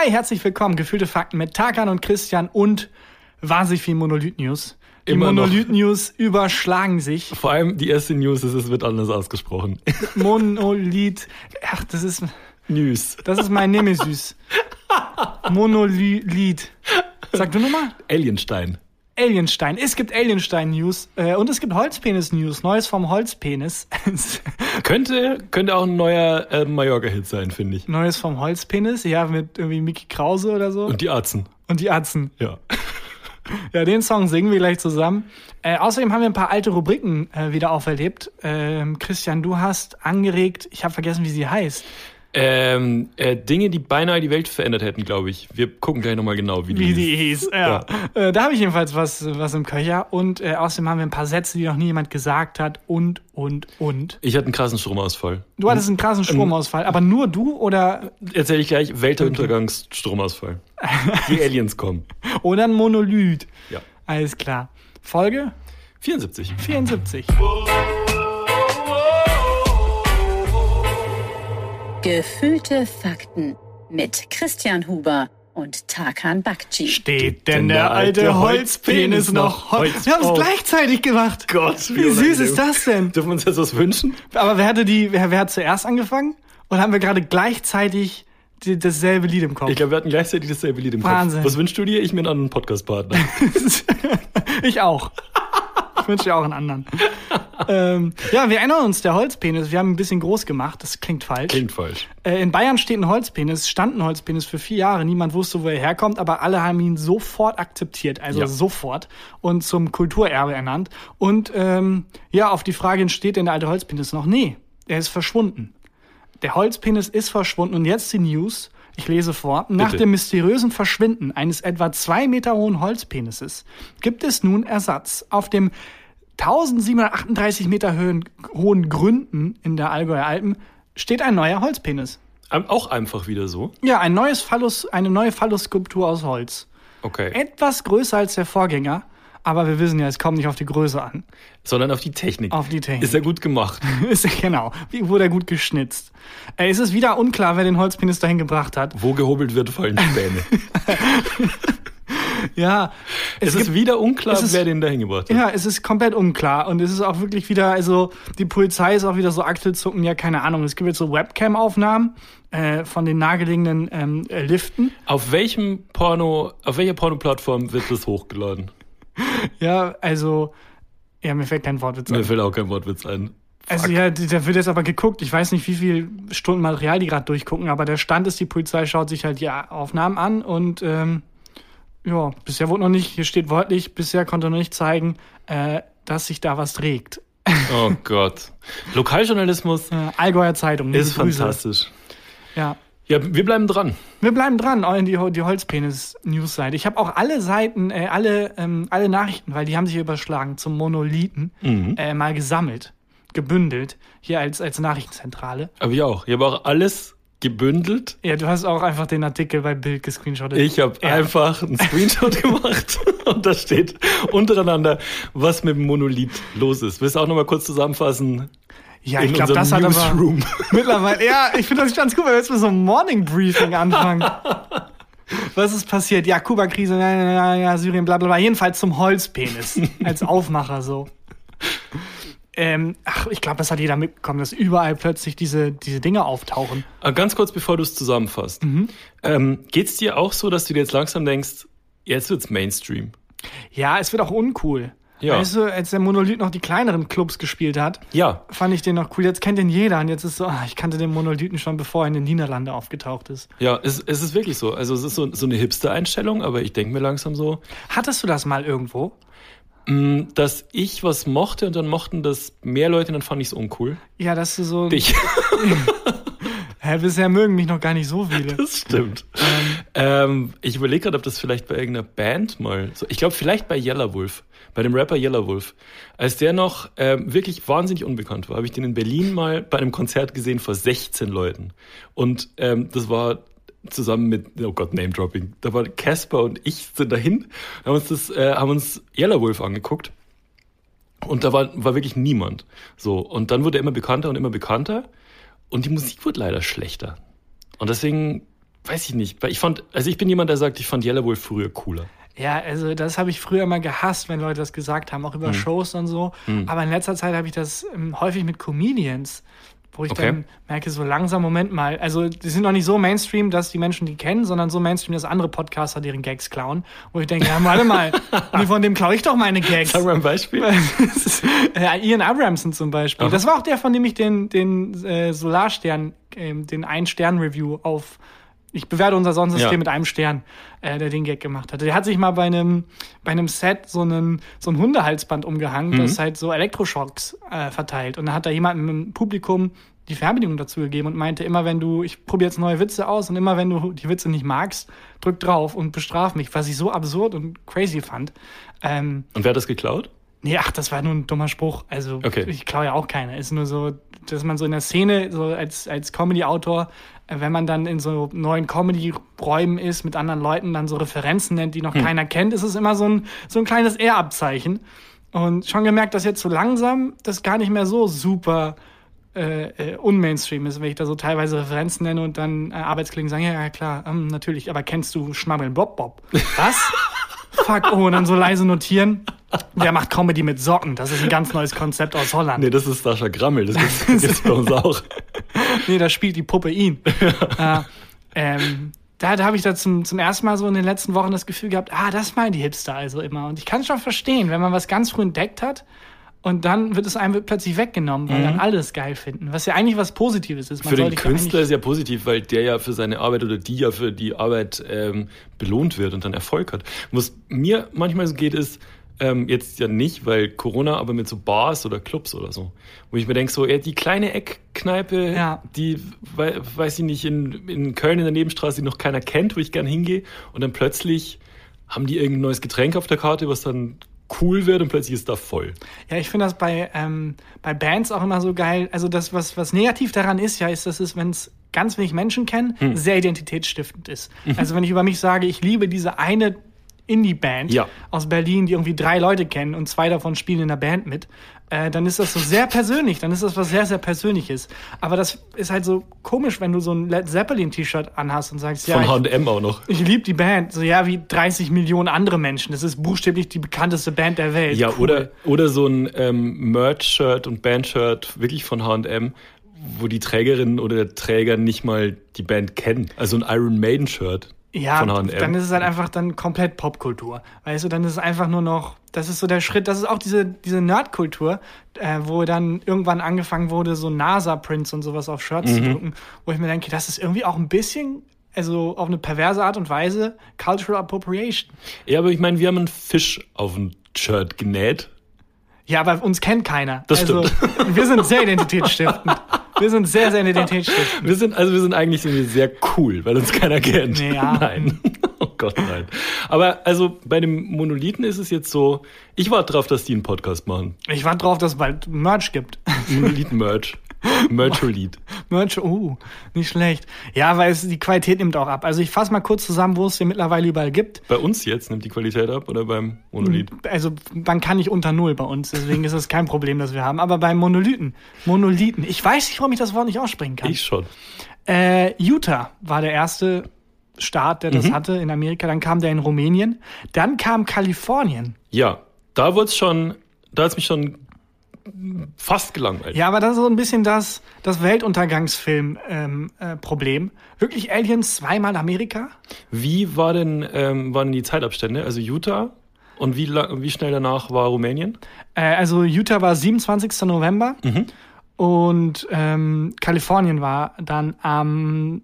Hi, herzlich willkommen. Gefühlte Fakten mit Tarkan und Christian und wahnsinnig viel Monolith-News. Die. Monolith-News überschlagen sich. Vor allem die erste News ist, es wird anders ausgesprochen. Monolith. Ach, das ist, News. das ist mein Nemesis. Monolith. Sag du nochmal? Alienstein. Alienstein. Es gibt Alienstein-News äh, und es gibt Holzpenis-News. Neues vom Holzpenis. Könnte, könnte auch ein neuer äh, Mallorca-Hit sein, finde ich. Neues vom Holzpenis. Ja, mit irgendwie Mickey Krause oder so. Und die Atzen. Und die Atzen. Ja. Ja, den Song singen wir gleich zusammen. Äh, außerdem haben wir ein paar alte Rubriken äh, wieder auferlebt. Ähm, Christian, du hast angeregt, ich habe vergessen, wie sie heißt. Ähm, äh, Dinge, die beinahe die Welt verändert hätten, glaube ich. Wir gucken gleich nochmal genau, wie die Wie die hieß. Ja. Äh, da habe ich jedenfalls was, was im Köcher. Und äh, außerdem haben wir ein paar Sätze, die noch nie jemand gesagt hat. Und, und, und. Ich hatte einen krassen Stromausfall. Du hattest einen krassen Stromausfall, aber nur du oder, Erzähle ich gleich, Weltuntergangsstromausfall. Die Aliens kommen. oder ein Monolith. Ja. Alles klar. Folge 74. 74. Gefühlte Fakten mit Christian Huber und Tarkan Bakci. Steht denn der alte Holzpenis noch? Holz Wir haben es auf. gleichzeitig gemacht. Gott, Wie süß ist das denn? Dürfen wir uns jetzt was wünschen? Aber wer hatte die, wer, wer hat zuerst angefangen? Und haben wir gerade gleichzeitig die, dasselbe Lied im Kopf? Ich glaube, wir hatten gleichzeitig dasselbe Lied im Wahnsinn. Kopf. Was wünschst du dir? Ich mir einen anderen Podcast-Partner. ich auch. Ich wünsche dir auch einen anderen. ähm, ja, wir erinnern uns, der Holzpenis, wir haben ein bisschen groß gemacht, das klingt falsch. Klingt falsch. Äh, in Bayern steht ein Holzpenis, stand ein Holzpenis für vier Jahre. Niemand wusste, wo er herkommt, aber alle haben ihn sofort akzeptiert, also Ja. sofort und zum Kulturerbe ernannt. Und ähm, ja, auf die Frage, steht denn der alte Holzpenis noch? Nee, er ist verschwunden. Der Holzpenis ist verschwunden und jetzt die News. Ich lese vor. Nach Bitte. dem mysteriösen Verschwinden eines etwa zwei Meter hohen Holzpenises gibt es nun Ersatz. Auf dem 1738 Meter Höhen, hohen Gründen in der Allgäuer Alpen steht ein neuer Holzpenis. Auch einfach wieder so. Ja, ein neues Phallus, eine neue Phallus-Skulptur aus Holz. Okay. Etwas größer als der Vorgänger, aber wir wissen ja, es kommt nicht auf die Größe an. Sondern auf die Technik. Auf die Technik. Ist ja gut gemacht. Ist genau. Wie wurde er gut geschnitzt? Äh, es ist wieder unklar, wer den Holzpenis dahin gebracht hat. Wo gehobelt wird, fallen Späne. Ja, es ist wieder unklar, es ist- wer den da hingebracht hat. Ja, es ist komplett unklar und es ist auch wirklich wieder, also die Polizei ist auch wieder so Achselzucken, ja, keine Ahnung. Es gibt jetzt so Webcam-Aufnahmen äh, von den nahegelegenen ähm, äh, Liften. Auf welchem Porno, auf welcher Porno-Plattform wird das hochgeladen? Ja, also, ja, mir fällt kein Wortwitz Mir ein. fällt auch kein Wortwitz ein. Also ja, die- da wird jetzt aber geguckt. Ich weiß nicht, wie viel Stunden Material die gerade durchgucken, aber der Stand ist, die Polizei schaut sich halt die Aufnahmen an und ähm, ja, bisher wurde noch nicht, hier steht wörtlich, bisher konnte noch nicht zeigen, äh, dass sich da was trägt. Oh Gott. Lokaljournalismus Äh, Allgäuer Zeitung. ist Grüße. fantastisch. Ja. Ja, wir bleiben dran. Wir bleiben dran in die, die Holzpenis-News-Seite. Ich habe auch alle Seiten, äh, alle, ähm, alle Nachrichten, weil die haben sich überschlagen zum Monolithen, äh, mal gesammelt, gebündelt, hier als, als Nachrichtenzentrale. Aber ich auch. Ich habe auch alles gebündelt. Ja, du hast auch einfach den Artikel bei Bild gescreenshottet. Ich habe Ja. einfach einen Screenshot gemacht und da steht untereinander, was mit dem Monolith los ist. Willst du auch nochmal kurz zusammenfassen? ja, ich glaube, das hat aber Newsroom. mittlerweile, ja, ich finde das ganz gut, wenn wir jetzt mit so einem Morning Briefing anfangen. Was ist passiert? Ja, Kuba-Krise, ja, ja, ja, ja, Syrien, bla, bla, bla. Jedenfalls zum Holzpenis. als Aufmacher so. Ähm, ach, ich glaube, das hat jeder mitbekommen, dass überall plötzlich diese, diese Dinge auftauchen. Ah, Ganz kurz, bevor du es zusammenfasst. Ähm, geht's dir auch so, dass du dir jetzt langsam denkst, jetzt wird's Mainstream? Ja, es wird auch uncool. Ja. Weißt du, als der Monolith noch die kleineren Clubs gespielt hat, Ja, fand ich den noch cool. Jetzt kennt den jeder und jetzt ist so, ah, ich kannte den Monolithen schon, bevor er in den Niederlande aufgetaucht ist. ja, es, es ist wirklich so. Also es ist so, so eine Hipster-Einstellung, aber ich denke mir langsam so, Hattest du das mal irgendwo? Mh, dass ich was mochte und dann mochten das mehr Leute, dann fand ich es uncool. Ja, dass du so. Dich. Hä, bisher mögen mich noch gar nicht so viele. Das stimmt. Ähm, ich überlege gerade, ob das vielleicht bei irgendeiner Band mal so. Ich glaube, vielleicht bei Yellow Wolf, bei dem Rapper Yellow Wolf. Als der noch ähm, wirklich wahnsinnig unbekannt war, habe ich den in Berlin mal bei einem Konzert gesehen vor 16 Leuten. Und ähm, das war zusammen mit, oh Gott, Name Dropping. Da war Casper und ich sind dahin, haben uns das, äh, haben uns Yellow Wolf angeguckt. Und da war, war wirklich niemand. So. Und dann wurde er immer bekannter und immer bekannter. Und die Musik wurde leider schlechter. Und deswegen weiß ich nicht. Weil ich fand, also ich bin jemand, der sagt, ich fand Yellow Wolf früher cooler. Ja, also das habe ich früher mal gehasst, wenn Leute das gesagt haben, auch Hm. über Shows und so. Aber in letzter Zeit habe ich das ähm, häufig mit Comedians, wo ich Okay. dann merke, so langsam, Moment mal. Also die sind noch nicht so Mainstream, dass die Menschen die kennen, sondern so Mainstream, dass andere Podcaster deren Gags klauen. Wo ich denke, ja, warte mal, nee, von dem klaue ich doch meine Gags. Sag mal ein Beispiel. Äh, Ian Abramson zum Beispiel. Aha. Das war auch der, von dem ich den, den äh, Solarstern, ähm, den Ein-Stern-Review auf ich bewerte unser Sonnensystem Ja. mit einem Stern, äh, der den Gag gemacht hatte. Der hat sich mal bei einem, bei einem Set so einen, so ein Hundehalsband umgehangen, Mhm. das halt so Elektroschocks äh, verteilt. Und dann hat da jemandem im Publikum die Fernbedienung dazu gegeben und meinte, immer wenn du, ich probiere jetzt neue Witze aus und immer wenn du die Witze nicht magst, drück drauf und bestraf mich, was ich so absurd und crazy fand. Ähm, Und wer hat das geklaut? Nee, ach, das war nur ein dummer Spruch. Also Okay. ich klaue ja auch keine. Ist nur so, dass man so in der Szene, so als, als Comedy-Autor, wenn man dann in so neuen Comedy-Räumen ist, mit anderen Leuten dann so Referenzen nennt, die noch Hm. keiner kennt, ist es immer so ein, so ein kleines Ehrabzeichen. Und schon gemerkt, dass jetzt so langsam das gar nicht mehr so super äh, äh, unmainstream ist, wenn ich da so teilweise Referenzen nenne und dann äh, Arbeitskollegen sagen, ja, ja klar, ähm, natürlich, aber kennst du Schmabbeln Bob Bob? Was? Fuck, oh, und dann so leise notieren. Der macht Comedy mit Socken. Das ist ein ganz neues Konzept aus Holland. Nee, das ist Sascha Grammel. Das gibt's, gibt's bei uns auch. Nee, da spielt die Puppe ihn. äh, ähm, da, da habe ich da zum, zum ersten Mal so in den letzten Wochen das Gefühl gehabt, ah, das meinen die Hipster also immer. Und ich kann schon verstehen, wenn man was ganz früh entdeckt hat und dann wird es einem plötzlich weggenommen, weil dann alles geil finden. Was ja eigentlich was Positives ist. Man Mhm. Für den ja Künstler eigentlich- ist ja positiv, weil der ja für seine Arbeit oder die ja für die Arbeit ähm, belohnt wird und dann Erfolg hat. Was mir manchmal so geht, ist, ähm, jetzt ja nicht, weil Corona, aber mit so Bars oder Clubs oder so. Wo ich mir denke, so, ja, die kleine Eckkneipe, Ja. die, wei- weiß ich nicht, in, in Köln in der Nebenstraße, die noch keiner kennt, wo ich gern hingehe. Und dann plötzlich haben die irgendein neues Getränk auf der Karte, was dann cool wird und plötzlich ist da voll. Ja, ich finde das bei, ähm, bei Bands auch immer so geil. Also das, was, was negativ daran ist, ja, ist, dass es, wenn es ganz wenig Menschen kennen, Hm. sehr identitätsstiftend ist. Mhm. Also wenn ich über mich sage, ich liebe diese eine Indie-Band Ja. aus Berlin, die irgendwie drei Leute kennen und zwei davon spielen in der Band mit, äh, dann ist das so sehr persönlich, dann ist das was sehr, sehr Persönliches. Aber das ist halt so komisch, wenn du so ein Led Zeppelin-T-Shirt anhast und sagst, ja, Von H&M auch noch. ich liebe die Band, so ja wie 30 Millionen andere Menschen. Das ist buchstäblich die bekannteste Band der Welt. Ja, Cool. oder, oder so ein ähm, Merch-Shirt und Band-Shirt wirklich von H&M, wo die Trägerin oder der Träger nicht mal die Band kennen. Also ein Iron Maiden-Shirt Ja, H&M. dann ist es halt einfach dann komplett Popkultur. Weißt du, dann ist es einfach nur noch, das ist so der Schritt, das ist auch diese, diese Nerdkultur, äh, wo dann irgendwann angefangen wurde, so NASA-Prints und sowas auf Shirts Mhm. zu drucken, wo ich mir denke, das ist irgendwie auch ein bisschen, also auf eine perverse Art und Weise, Cultural Appropriation. ja, aber ich meine, wir haben einen Fisch auf ein Shirt genäht. Ja, aber uns kennt keiner. Das also, wir sind sehr identitätsstiftend. Wir sind sehr, sehr identitätsstiftend. Wir sind, also wir sind eigentlich wir sehr cool, weil uns keiner kennt. Ja. Nein. Oh Gott, nein. Aber also bei dem Monolithen ist es jetzt so, ich warte drauf, dass die einen Podcast machen. Ich warte drauf, dass es bald Merch gibt. Monolithen-Merch. Mercholit. Merch, oh, nicht schlecht. Ja, weil es, die Qualität nimmt auch ab. Also ich fasse mal kurz zusammen, wo es hier mittlerweile überall gibt. Bei uns jetzt nimmt die Qualität ab oder beim Monolith? Also man kann nicht unter Null bei uns, deswegen ist das kein Problem, das wir haben. Aber bei Monolithen, Monolithen, ich weiß nicht, warum ich das Wort nicht aussprechen kann. Ich schon. Äh, Utah war der erste Staat, der das Mhm. hatte in Amerika. Dann kam der in Rumänien. Dann kam Kalifornien. Ja, da wurde es schon, da hat es mich schon fast gelangweilt. Ja, aber das ist so ein bisschen das, das Weltuntergangsfilm-Problem. Ähm, äh. Wirklich Aliens zweimal Amerika? Wie war denn, ähm, waren die Zeitabstände? Also Utah und wie, wie schnell danach war Rumänien? Äh, also Utah war 27. November Mhm. und ähm, Kalifornien war dann am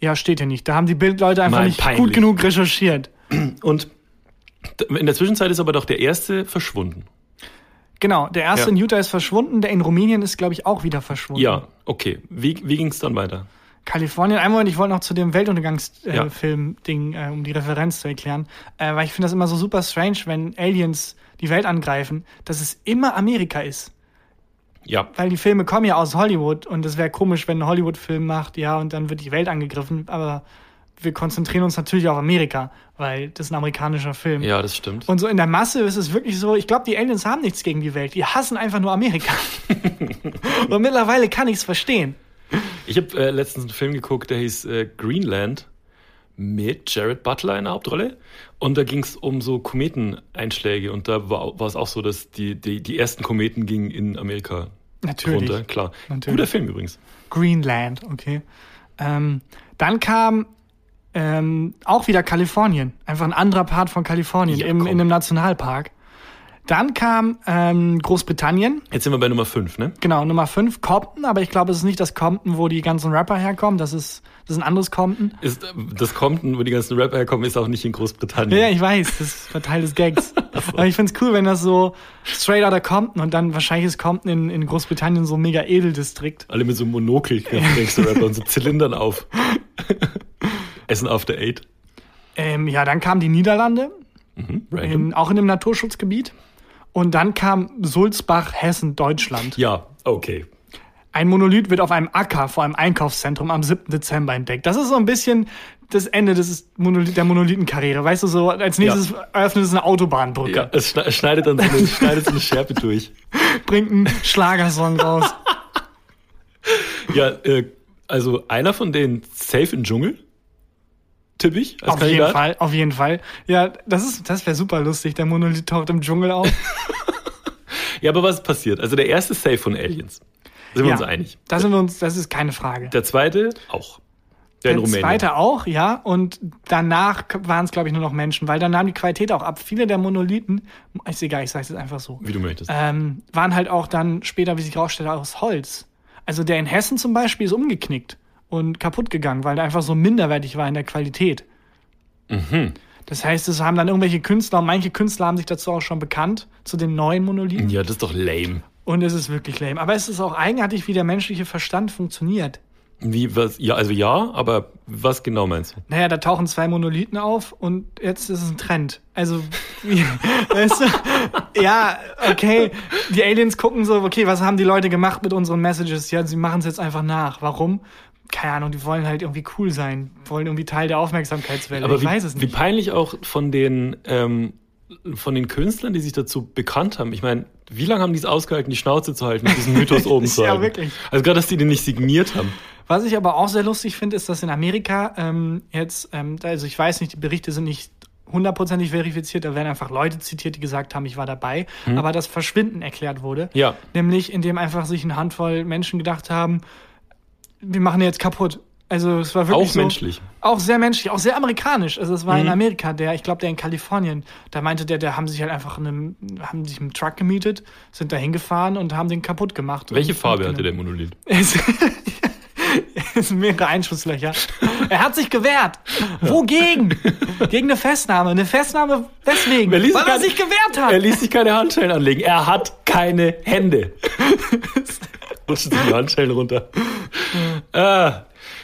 ja, steht hier nicht. Da haben die Bildleute einfach Nein, nicht peinlich. gut genug recherchiert. Und in der Zwischenzeit ist aber doch der erste verschwunden. Genau, der erste Ja. in Utah ist verschwunden, der in Rumänien ist, glaube ich, auch wieder verschwunden. Ja, okay. Wie, wie ging es dann weiter? Kalifornien, einen Moment, ich wollte noch zu dem Ja. Weltuntergangsfilm-Ding, äh, um die Referenz zu erklären, äh, weil ich finde das immer so super strange, wenn Aliens die Welt angreifen, dass es immer Amerika ist. Ja, Weil die Filme kommen ja aus Hollywood und es wäre komisch, wenn ein Hollywood-Film macht, ja, und dann wird die Welt angegriffen, aber wir konzentrieren uns natürlich auf Amerika, weil das ist ein amerikanischer Film. ja, das stimmt. Und so in der Masse ist es wirklich so, ich glaube, die Aliens haben nichts gegen die Welt, die hassen einfach nur Amerika. und mittlerweile kann ich es verstehen. Ich habe äh, letztens einen Film geguckt, der hieß äh, Greenland mit Jared Butler in der Hauptrolle. Und da ging es um so Kometeneinschläge. Und da war, es auch so, dass die, die, die ersten Kometen gingen in Amerika Natürlich. runter. Klar. Natürlich. Guter Film übrigens. Greenland, okay. Ähm, dann kam ähm, auch wieder Kalifornien. Einfach ein anderer Part von Kalifornien Ja, im, komm. in einem Nationalpark. Dann kam ähm, Großbritannien, Jetzt sind wir bei Nummer 5, ne? genau, Nummer 5, Compton, aber ich glaube, es ist nicht das Compton, wo die ganzen Rapper herkommen, das ist, das ist ein anderes Compton. Ist, das Compton, wo die ganzen Rapper herkommen, ist auch nicht in Großbritannien. Ja, ich weiß, das war Teil des Gags. Aber ich find's cool, wenn das so straight out of Compton und dann wahrscheinlich ist Compton in, in Großbritannien so ein mega Edeldistrikt. Alle mit so einem Monokel, die ganzen Gangster-Rapper und so Zylindern auf. Essen after eight. Ähm, ja, dann kamen die Niederlande, Mhm, in, auch in einem Naturschutzgebiet. Und dann kam Sulzbach, Hessen, Deutschland. Ja, okay. Ein Monolith wird auf einem Acker vor einem Einkaufszentrum am 7. Dezember entdeckt. Das ist so ein bisschen das Ende des Monolith der Monolithenkarriere. Weißt du, so als nächstes eröffnet es eine Autobahnbrücke, Ja, es schne- schneidet dann so eine, schneidet so eine Schärpe durch. bringt einen Schlagersong raus. Ja, äh, also einer von denen safe im Dschungel. Tipp ich als auf jeden Kandidat. Fall, auf jeden Fall. Ja, das ist, das wäre super lustig. Der Monolith taucht im Dschungel auf. Ja, aber was ist passiert? Also der erste safe von Aliens. Sind wir ja, uns einig. Da sind wir uns, das ist keine Frage. Der zweite auch. Der, in Der zweite auch, ja. Und danach waren es, glaube ich, nur noch Menschen, weil dann nahm die Qualität auch ab. Viele der Monolithen, ist egal, ich sage es jetzt einfach so, Wie du möchtest. ähm, waren halt auch dann später, wie sich herausstellte, aus Holz. Also der in Hessen zum Beispiel ist umgeknickt und kaputt gegangen, weil der einfach so minderwertig war in der Qualität. Mhm. Das heißt, es haben dann irgendwelche Künstler, und manche Künstler haben sich dazu auch schon bekannt, zu den neuen Monolithen. Ja, das ist doch lame. Und es ist wirklich lame. Aber es ist auch eigenartig, wie der menschliche Verstand funktioniert. Wie, was? Ja, also ja, aber was genau meinst du? Naja, da tauchen zwei Monolithen auf und jetzt ist es ein Trend. Also, weißt du, ja, okay, die Aliens gucken so, okay, was haben die Leute gemacht mit unseren Messages? Ja, sie machen es jetzt einfach nach. Warum? Keine Ahnung, die wollen halt irgendwie cool sein, wollen irgendwie Teil der Aufmerksamkeitswelle. Aber ich wie, weiß es wie nicht. peinlich auch von den, ähm, von den Künstlern, die sich dazu bekannt haben. Ich meine, wie lange haben die es ausgehalten, die Schnauze zu halten und diesen Mythos oben zu Ja, halten? wirklich. Also gerade, dass die den nicht signiert haben. Was ich aber auch sehr lustig finde, ist, dass in Amerika ähm, jetzt, ähm, also ich weiß nicht, die Berichte sind nicht hundertprozentig verifiziert, da werden einfach Leute zitiert, die gesagt haben, ich war dabei, aber das Verschwinden erklärt wurde. Hm. Ja. Nämlich, indem einfach sich eine Handvoll Menschen gedacht haben, wir machen den jetzt kaputt. Also es war wirklich Auch so, menschlich. Auch sehr menschlich, auch sehr amerikanisch. Also es war in Mhm. Amerika, der, ich glaube, der in Kalifornien, da meinte der, der haben sich halt einfach einen, haben sich einen Truck gemietet, sind da hingefahren und haben den kaputt gemacht. Welche Farbe hatte der Monolith? es es sind mehrere Einschusslöcher. Er hat sich gewehrt. Wogegen? Gegen eine Festnahme. Eine Festnahme weswegen? Ließ Weil er keine- sich gewehrt hat. Er ließ sich keine Handschellen anlegen. Er hat keine Hände. Rutschen die Handschellen runter. ah,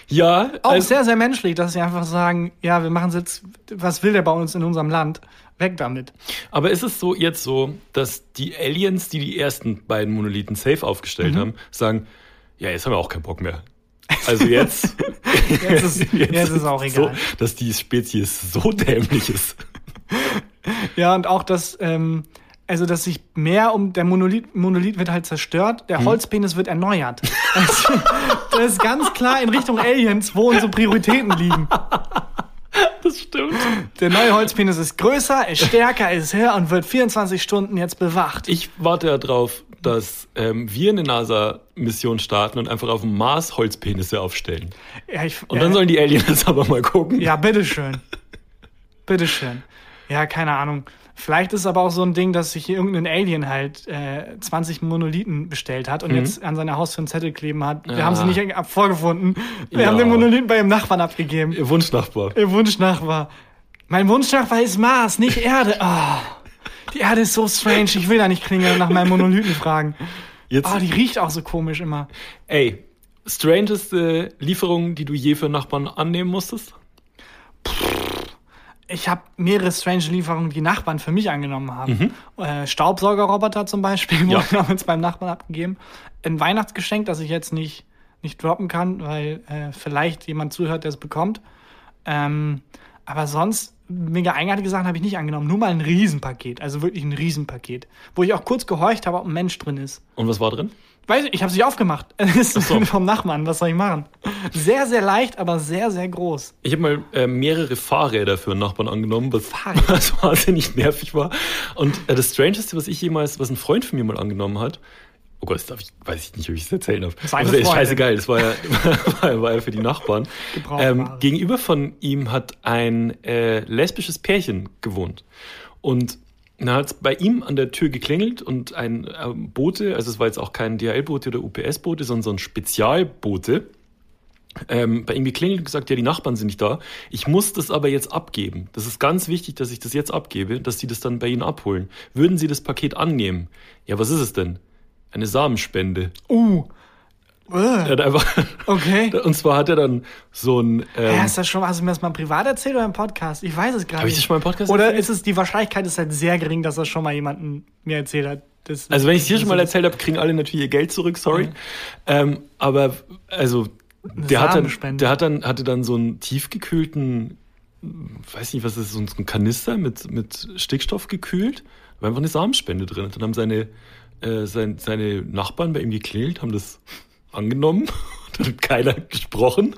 ja, Auch also, sehr, sehr menschlich, dass sie einfach sagen, ja, wir machen jetzt, was will der bei uns in unserem Land? Weg damit. aber ist es so jetzt so, dass die Aliens, die die ersten beiden Monolithen safe aufgestellt Mhm. haben, sagen, ja, jetzt haben wir auch keinen Bock mehr. Also jetzt, Jetzt ist, jetzt ist auch so, egal. dass die Spezies so dämlich ist. Ja, und auch, dass, ähm, also, dass sich mehr um, der Monolith, Monolith wird halt zerstört, Hm. der Holzpenis wird erneuert. Also, das ist ganz klar in Richtung Aliens, wo unsere Prioritäten liegen. Das stimmt. Der neue Holzpenis ist größer, ist stärker, ist höher und wird 24 Stunden jetzt bewacht. Ich warte ja drauf, dass ähm, wir eine NASA-Mission starten und einfach auf dem Mars Holzpenisse aufstellen. Ja, ich, Und ja, dann sollen die Aliens aber mal gucken. Ja, bitteschön. bitteschön. Ja, keine Ahnung. Vielleicht ist es aber auch so ein Ding, dass sich hier irgendein Alien halt äh, 20 Monolithen bestellt hat und jetzt an seiner Haustür einen Zettel kleben hat. Wir Ja. haben sie nicht ab- vorgefunden. Wir Ja. haben den Monolithen bei ihrem Nachbarn abgegeben. Ihr Wunschnachbar. Ihr Wunschnachbar. Mein Wunschnachbar ist Mars, nicht Erde. Oh, die Erde ist so strange. Ich will da nicht klingeln nach meinem Monolithen fragen. Jetzt, Oh, die riecht auch so komisch immer. ey, strangeste Lieferung, die du je für Nachbarn annehmen musstest? Ich habe mehrere strange Lieferungen, die Nachbarn für mich angenommen haben. Äh, Staubsaugerroboter zum Beispiel Mhm. Ja. wurden damals beim Nachbarn abgegeben. Ein Weihnachtsgeschenk, das ich jetzt nicht, nicht droppen kann, weil äh, vielleicht jemand zuhört, der es bekommt. Ähm, Aber sonst, mega eigenartige Sachen habe ich nicht angenommen. Nur mal ein Riesenpaket. Also wirklich ein Riesenpaket. Wo ich auch kurz gehorcht habe, ob ein Mensch drin ist. Und was war drin? Weiß ich, ich habe sie aufgemacht. Das ist so. vom Nachbarn. Was soll ich machen? Sehr, sehr leicht, aber sehr, sehr groß. Ich habe mal äh, mehrere Fahrräder für einen Nachbarn angenommen, was, Fahrräder? was wahnsinnig nervig war. Und äh, das Strangeste, was ich jemals, was ein Freund von mir mal angenommen hat, oh Gott, das darf ich, weiß ich nicht, ob ich es erzählen darf. ist eine Also, ist scheißegal, das war ja, war, war ja für die Nachbarn. Ähm, gegenüber von ihm hat ein äh, lesbisches Pärchen gewohnt. Und dann hat es bei ihm an der Tür geklingelt und ein äh, Bote, also es war jetzt auch kein DHL-Bote oder UPS-Bote, sondern so ein Spezialbote, ähm, bei ihm geklingelt und gesagt, ja, die Nachbarn sind nicht da. Ich muss das aber jetzt abgeben. Das ist ganz wichtig, dass ich das jetzt abgebe, dass die das dann bei Ihnen abholen. Würden Sie das Paket annehmen? Ja, was ist es denn? Eine Samenspende. Uh. Er Äh, hat einfach, okay. und zwar hat er dann so ein, Ja, ähm, ist das schon, hast du mir das mal privat erzählt oder im Podcast? Ich weiß es gar Hab ich das schon mal im Podcast Oder erzählt? ist es, die Wahrscheinlichkeit ist halt sehr gering, dass das schon mal jemanden mir erzählt hat. Das, also wenn ich es hier schon mal erzählt habe, kriegen alle natürlich ihr Geld zurück, sorry. Mhm. Ähm, aber also der hat dann, der hat dann, hatte dann so einen tiefgekühlten, weiß nicht, was ist, so ein so ein Kanister mit, mit Stickstoff gekühlt. Da war einfach eine Samenspende drin. Und dann haben seine, äh, sein, seine Nachbarn bei ihm geklingelt, haben das angenommen. Dann hat keiner gesprochen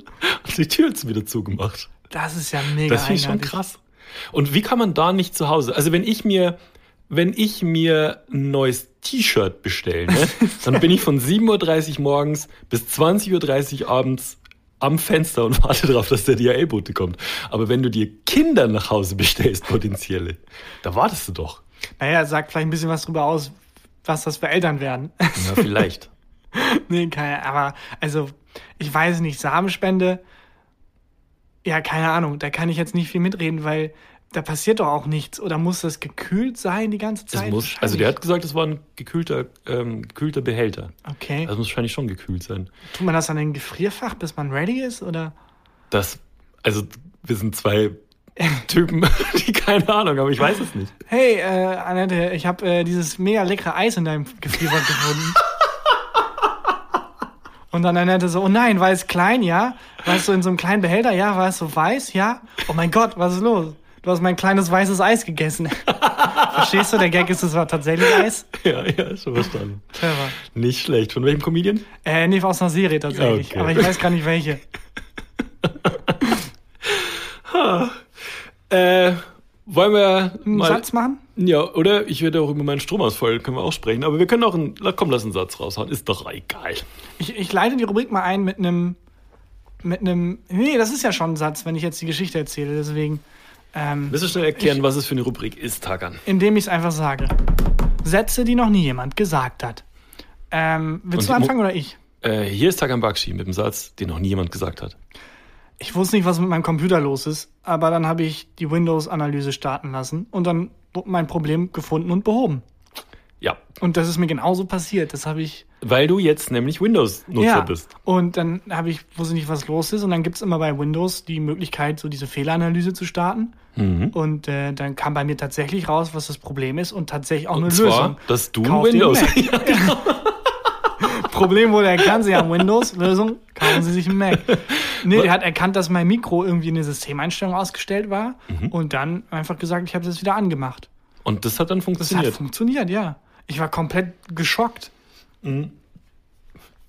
und die Tür hat's wieder zugemacht. Das ist ja mega Das finde ich schon krass. Und wie kann man da nicht zu Hause? Also wenn ich mir, wenn ich mir ein neues T-Shirt bestelle, ne, dann bin ich von 7.30 Uhr morgens bis 20.30 Uhr abends am Fenster und warte darauf, dass der DHL-Bote kommt. Aber wenn du dir Kinder nach Hause bestellst, potenzielle, da wartest du doch. Naja, sagt vielleicht ein bisschen was drüber aus, was das für Eltern werden. Ja, vielleicht. nee, keine, aber, also, ich weiß nicht, Samenspende, ja, keine Ahnung, da kann ich jetzt nicht viel mitreden, weil da passiert doch auch nichts. Oder muss das gekühlt sein die ganze Das Zeit? muss, also der hat gesagt, es war ein gekühlter, ähm, gekühlter Behälter. Okay. Das muss wahrscheinlich schon gekühlt sein. Tut man das an den Gefrierfach, bis man ready ist? Oder? Das, also wir sind zwei Typen, die keine Ahnung haben, ich weiß es nicht. Hey, äh, Annette, ich habe äh, dieses mega leckere Eis in deinem Gefrierfach gefunden. Und dann Annette so, oh nein, war es klein, ja? War es so in so einem kleinen Behälter, ja? War es so weiß, ja? Oh mein Gott, was ist los? Du hast mein kleines weißes Eis gegessen. Verstehst du, der Gag ist, es war tatsächlich Eis? Ja, ja, schon verstanden. Clever. Nicht schlecht. Von welchem Comedian? Äh, nee, aus einer Serie tatsächlich. Okay. Aber ich weiß gar nicht welche. Äh, wollen wir Einen mal. Satz machen? Ja, oder ich werde auch über meinen Stromausfall, können wir auch sprechen. Aber wir können auch einen. Komm, lass einen Satz raushauen. Ist doch egal. Ich, ich leite die Rubrik mal ein mit einem. Mit einem. Nee, das ist ja schon ein Satz, wenn ich jetzt die Geschichte erzähle. Deswegen. Ähm, Willst du schnell erklären, was es für eine Rubrik ist, Tagan? indem ich es einfach sage. Sätze, die noch nie jemand gesagt hat. Ähm, willst Und du anfangen oder ich? Äh, hier ist Tagan Bakshi mit dem Satz, den noch nie jemand gesagt hat. Ich wusste nicht, was mit meinem Computer los ist, aber dann habe ich die Windows-Analyse starten lassen und dann wurde mein Problem gefunden und behoben. Ja, Und das ist mir genauso passiert. Das habe ich. weil du jetzt nämlich Windows-Nutzer ja. bist. Und dann habe ich, wusste nicht, was los ist. Und dann gibt es immer bei Windows die Möglichkeit, so diese Fehleranalyse zu starten. Mhm. Und äh, dann kam bei mir tatsächlich raus, was das Problem ist und tatsächlich auch eine Und zwar, Lösung. dass du Kauf Windows. Ja, genau. Problem wurde erkannt, Sie haben Windows, Lösung, kaufen Sie sich einen Mac. Nee, der hat erkannt, dass mein Mikro irgendwie in eine Systemeinstellung ausgestellt war Mhm. und dann einfach gesagt, ich habe das wieder angemacht. Und das hat dann Das hat funktioniert. funktioniert, ja. Ich war komplett geschockt.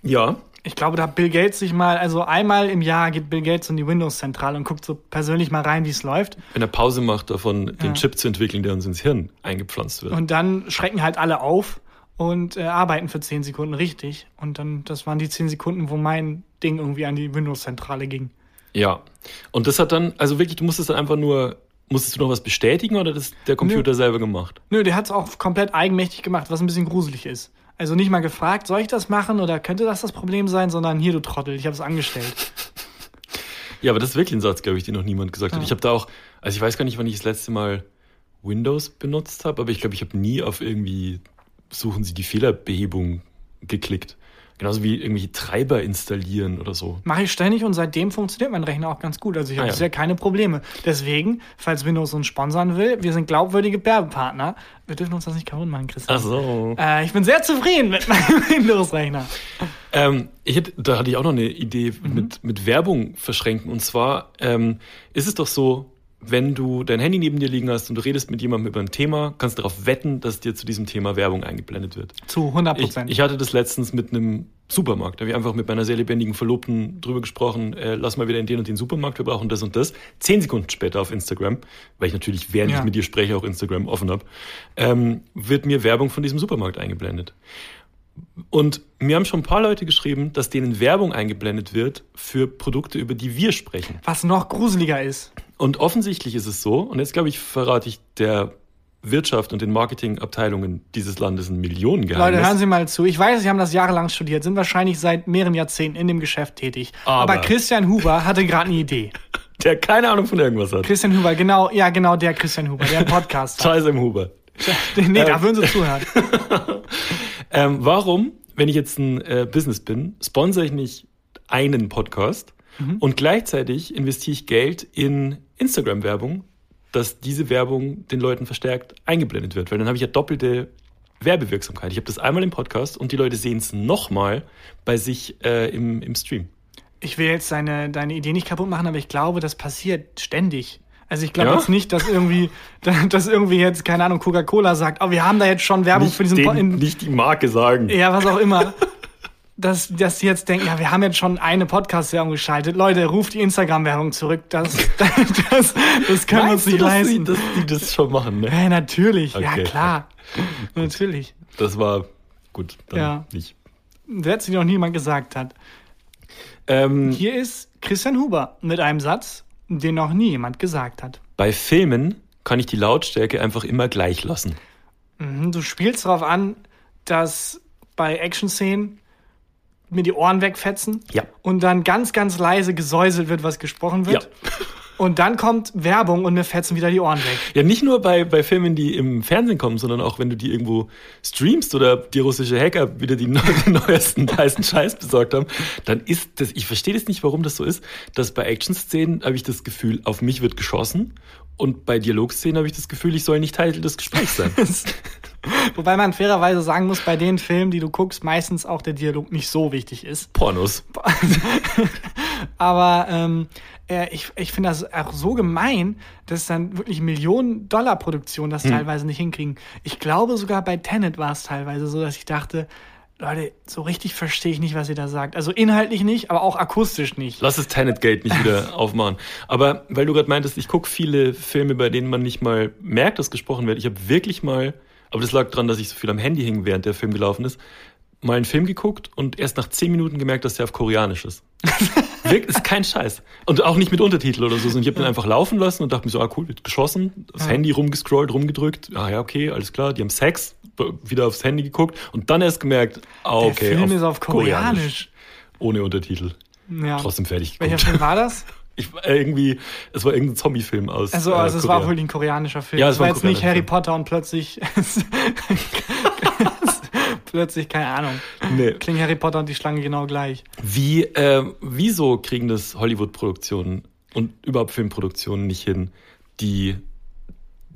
ja. Ich glaube, da hat Bill Gates sich mal, also einmal im Jahr geht Bill Gates in die Windows-Zentrale und guckt so persönlich mal rein, wie es läuft. Wenn er Pause macht, davon Ja. den Chip zu entwickeln, der uns ins Hirn eingepflanzt wird. Und dann schrecken halt alle auf und äh, arbeiten für 10 Sekunden richtig. Und dann, das waren die 10 Sekunden, wo mein Ding irgendwie an die Windows-Zentrale ging. Ja. Und das hat dann, also wirklich, du musstest dann einfach nur, musstest du noch was bestätigen oder das der Computer selber gemacht? Nö, der hat es auch komplett eigenmächtig gemacht, was ein bisschen gruselig ist. Also nicht mal gefragt, soll ich das machen oder könnte das das Problem sein, sondern hier, du Trottel, ich habe es angestellt. Ja, aber das ist wirklich ein Satz, glaube ich, den noch niemand gesagt hat. Ja. Ich habe da auch, also ich weiß gar nicht, wann ich das letzte Mal Windows benutzt habe, aber ich glaube, ich habe nie auf irgendwie suchen Sie die Fehlerbehebung geklickt. Genauso wie irgendwelche Treiber installieren oder so. Mache ich ständig und seitdem funktioniert mein Rechner auch ganz gut. Also ich habe Ah, ja. bisher keine Probleme. Deswegen, falls Windows uns sponsern will, wir sind glaubwürdige Werbepartner. Wir dürfen uns das nicht kaputt machen, Christian. Ach so. Äh, ich bin sehr zufrieden mit meinem Windows-Rechner. Ähm, ich hätte, da hatte ich auch noch eine Idee Mhm. mit, mit Werbung verschränken. Und zwar ähm, ist es doch so, wenn du dein Handy neben dir liegen hast und du redest mit jemandem über ein Thema, kannst du darauf wetten, dass dir zu diesem Thema Werbung eingeblendet wird. Zu 100 Ich, Prozent. ich hatte das letztens mit einem Supermarkt. Da habe ich einfach mit meiner sehr lebendigen Verlobten drüber gesprochen, äh, lass mal wieder in den und den Supermarkt, wir brauchen das und das. Zehn Sekunden später auf Instagram, weil ich natürlich, während Ja. ich mit dir spreche, auch Instagram offen habe, ähm, wird mir Werbung von diesem Supermarkt eingeblendet. Und mir haben schon ein paar Leute geschrieben, dass denen Werbung eingeblendet wird für Produkte, über die wir sprechen. Was noch gruseliger ist. Und offensichtlich ist es so, und jetzt glaube ich, verrate ich der Wirtschaft und den Marketingabteilungen dieses Landes ein Millionengeheimnis. Leute, hören Sie mal zu. Ich weiß, Sie haben das jahrelang studiert, sind wahrscheinlich seit mehreren Jahrzehnten in dem Geschäft tätig. Aber- Aber, Christian Huber hatte gerade eine Idee. der keine Ahnung von irgendwas hat. Christian Huber, genau, ja, genau der Christian Huber, der Podcast. Scheiße im Huber. Nee, da würden Sie zuhören. Ähm, warum, wenn ich jetzt ein äh, Business bin, sponsere ich nicht einen Podcast und gleichzeitig investiere ich Geld in Instagram-Werbung, dass diese Werbung den Leuten verstärkt eingeblendet wird, weil dann habe ich ja doppelte Werbewirksamkeit. Ich habe das einmal im Podcast und die Leute sehen es nochmal bei sich äh, im, im Stream. Ich will jetzt deine, deine Idee nicht kaputt machen, aber ich glaube, das passiert ständig. Also ich glaube Ja? jetzt nicht, dass irgendwie, dass irgendwie jetzt, keine Ahnung, Coca-Cola sagt, oh, wir haben da jetzt schon Werbung Nicht, für diesen Po- den, in, nicht die Marke sagen. Ja, was auch immer. Dass, dass die jetzt denken, ja, wir haben jetzt schon eine Podcast-Werbung geschaltet. Leute, ruft die Instagram-Werbung zurück. Das, das, das können wir uns Meinst du, nicht dass, sie, leisten. dass die das schon machen, ne? Ja, natürlich. ja, Okay. klar. Natürlich. Das war gut, dann Ja. nicht. Sätze, die noch niemand gesagt hat. Ähm, Hier ist Christian Huber mit einem Satz, den noch nie jemand gesagt hat. Bei Filmen kann ich die Lautstärke einfach immer gleich lassen. Mhm, Du spielst darauf an, dass bei Action-Szenen mir die Ohren wegfetzen Ja. und dann ganz, ganz leise gesäuselt wird, was gesprochen wird. Ja. Und dann kommt Werbung und mir fetzen wieder die Ohren weg. Ja, nicht nur bei, bei Filmen, die im Fernsehen kommen, sondern auch wenn du die irgendwo streamst oder die russische Hacker wieder die, neu- den neuesten heißen Scheiß besorgt haben, dann ist das, ich verstehe das nicht, warum das so ist, dass bei Action-Szenen habe ich das Gefühl, auf mich wird geschossen und bei Dialogszenen habe ich das Gefühl, ich soll nicht Teil des Gesprächs sein. Wobei man fairerweise sagen muss, bei den Filmen, die du guckst, meistens auch der Dialog nicht so wichtig ist. Pornos. Aber ähm, äh, ich, ich finde das auch so gemein, dass dann wirklich Millionen-Dollar-Produktionen das teilweise nicht hinkriegen. Ich glaube, sogar bei Tenet war es teilweise so, dass ich dachte, Leute, so richtig verstehe ich nicht, was ihr da sagt. Also inhaltlich nicht, aber auch akustisch nicht. Lass das Tenet Gate nicht wieder aufmachen. Aber weil du gerade meintest, ich gucke viele Filme, bei denen man nicht mal merkt, dass gesprochen wird. Ich habe wirklich mal, aber das lag daran, dass ich so viel am Handy hing, während der Film gelaufen ist, mal einen Film geguckt und erst nach zehn Minuten gemerkt, dass der auf Koreanisch ist. Wirklich, ist kein Scheiß. Und auch nicht mit Untertitel oder so. sondern Ich habe den einfach laufen lassen und dachte mir so, ah cool, wird geschossen, das Handy rumgescrollt, rumgedrückt. Ah ja, okay, alles klar, die haben Sex, wieder aufs Handy geguckt und dann erst gemerkt, ah okay. der Film ist auf Koreanisch. Ohne Untertitel. Ja. Trotzdem fertig Welcher geguckt. Film war das? Ich, äh, irgendwie, es war irgendein Zombie-Film aus. Also, äh, also es war wohl ein koreanischer Film. Ja, es es war war jetzt nicht Harry. Potter und plötzlich plötzlich keine Ahnung. Nee. Klingt Harry Potter und die Schlange genau gleich. Wie, äh, wieso kriegen das Hollywood-Produktionen und überhaupt Filmproduktionen nicht hin, die,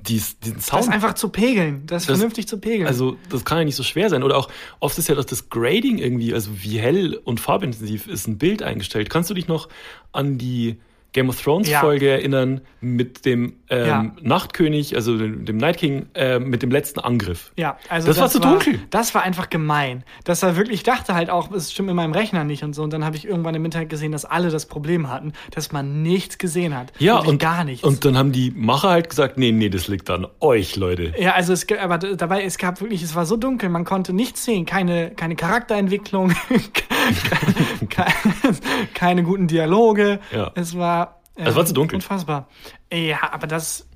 die diesen Das Sound einfach zu pegeln, das, Das- vernünftig zu pegeln. Also, das kann ja nicht so schwer sein. Oder auch, oft ist ja doch das Grading irgendwie, also wie hell und farbintensiv ist ein Bild eingestellt. Kannst du dich noch an die Game of Thrones Ja. Folge erinnern mit dem ähm, Ja. Nachtkönig, also dem, dem Night King, äh, mit dem letzten Angriff? Ja, also Das war zu dunkel. Das war einfach gemein. Dass er wirklich, ich dachte halt auch, es stimmt in meinem Rechner nicht und so. Und dann habe ich irgendwann im Internet gesehen, dass alle das Problem hatten, dass man nichts gesehen hat. Ja, und gar nichts. Und dann haben die Macher halt gesagt, nee, nee, das liegt an euch, Leute. ja, also es, g- aber dabei, es gab wirklich, es war so dunkel, man konnte nichts sehen, keine, keine Charakterentwicklung, keine, keine guten Dialoge. Ja. Es war, Es war zu dunkel. Unfassbar. Ja, aber das,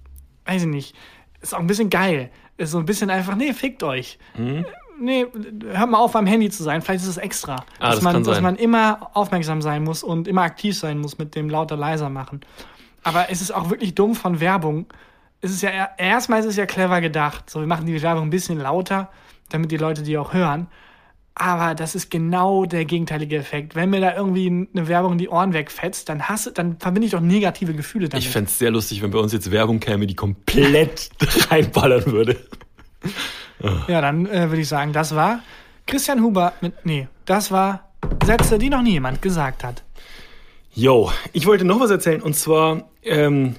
weiß ich nicht, ist auch ein bisschen geil. Ist so ein bisschen einfach, nee, fickt euch. Mhm. Nee, hört mal auf, am Handy zu sein. Vielleicht ist es extra. Ah, dass, das man, dass man immer aufmerksam sein muss und immer aktiv sein muss mit dem lauter, leiser machen. Aber es ist auch wirklich dumm von Werbung. Es ist ja, erstmal ist es ja clever gedacht. So, wir machen die Werbung ein bisschen lauter, damit die Leute die auch hören. Aber das ist genau der gegenteilige Effekt. Wenn mir da irgendwie eine Werbung die Ohren wegfetzt, dann hasse, dann verbinde ich doch negative Gefühle damit. Ich fänd's sehr lustig, wenn bei uns jetzt Werbung käme, die komplett reinballern würde. Ja, dann äh, würde ich sagen, das war Christian Huber mit. Nee, das war Sätze, die noch nie jemand gesagt hat. Yo, ich wollte noch was erzählen und zwar ähm,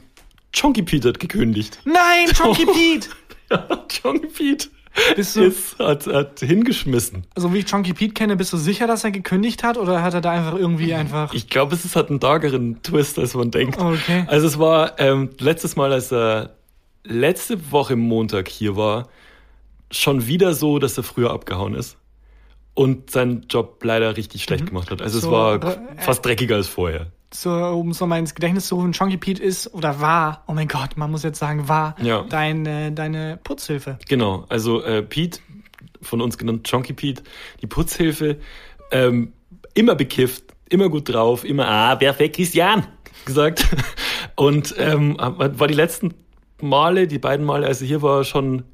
Chonky Pete hat gekündigt. Nein, Chonky Pete! Ja, Chonky Pete Bist du, ist, hat, hat hingeschmissen. so wie ich Chonky Pete kenne, bist du sicher, dass er gekündigt hat oder hat er da einfach irgendwie einfach. Ich glaube, es ist, hat einen darkeren Twist, als man denkt. Okay. Also es war ähm, letztes Mal, als er letzte Woche Montag hier war, schon wieder so, dass er früher abgehauen ist und seinen Job leider richtig schlecht gemacht hat. Also So, es war äh, fast dreckiger als vorher. So, um es nochmal ins Gedächtnis zu rufen, Chonky Pete ist oder war, oh mein Gott, man muss jetzt sagen, war Ja. dein, äh, deine Putzhilfe. Genau, also äh, Pete, von uns genannt Chonky Pete, die Putzhilfe, ähm, immer bekifft, immer gut drauf, immer, ah, perfekt, Christian, gesagt. Und ähm, war die letzten Male, die beiden Male, als er hier war, schon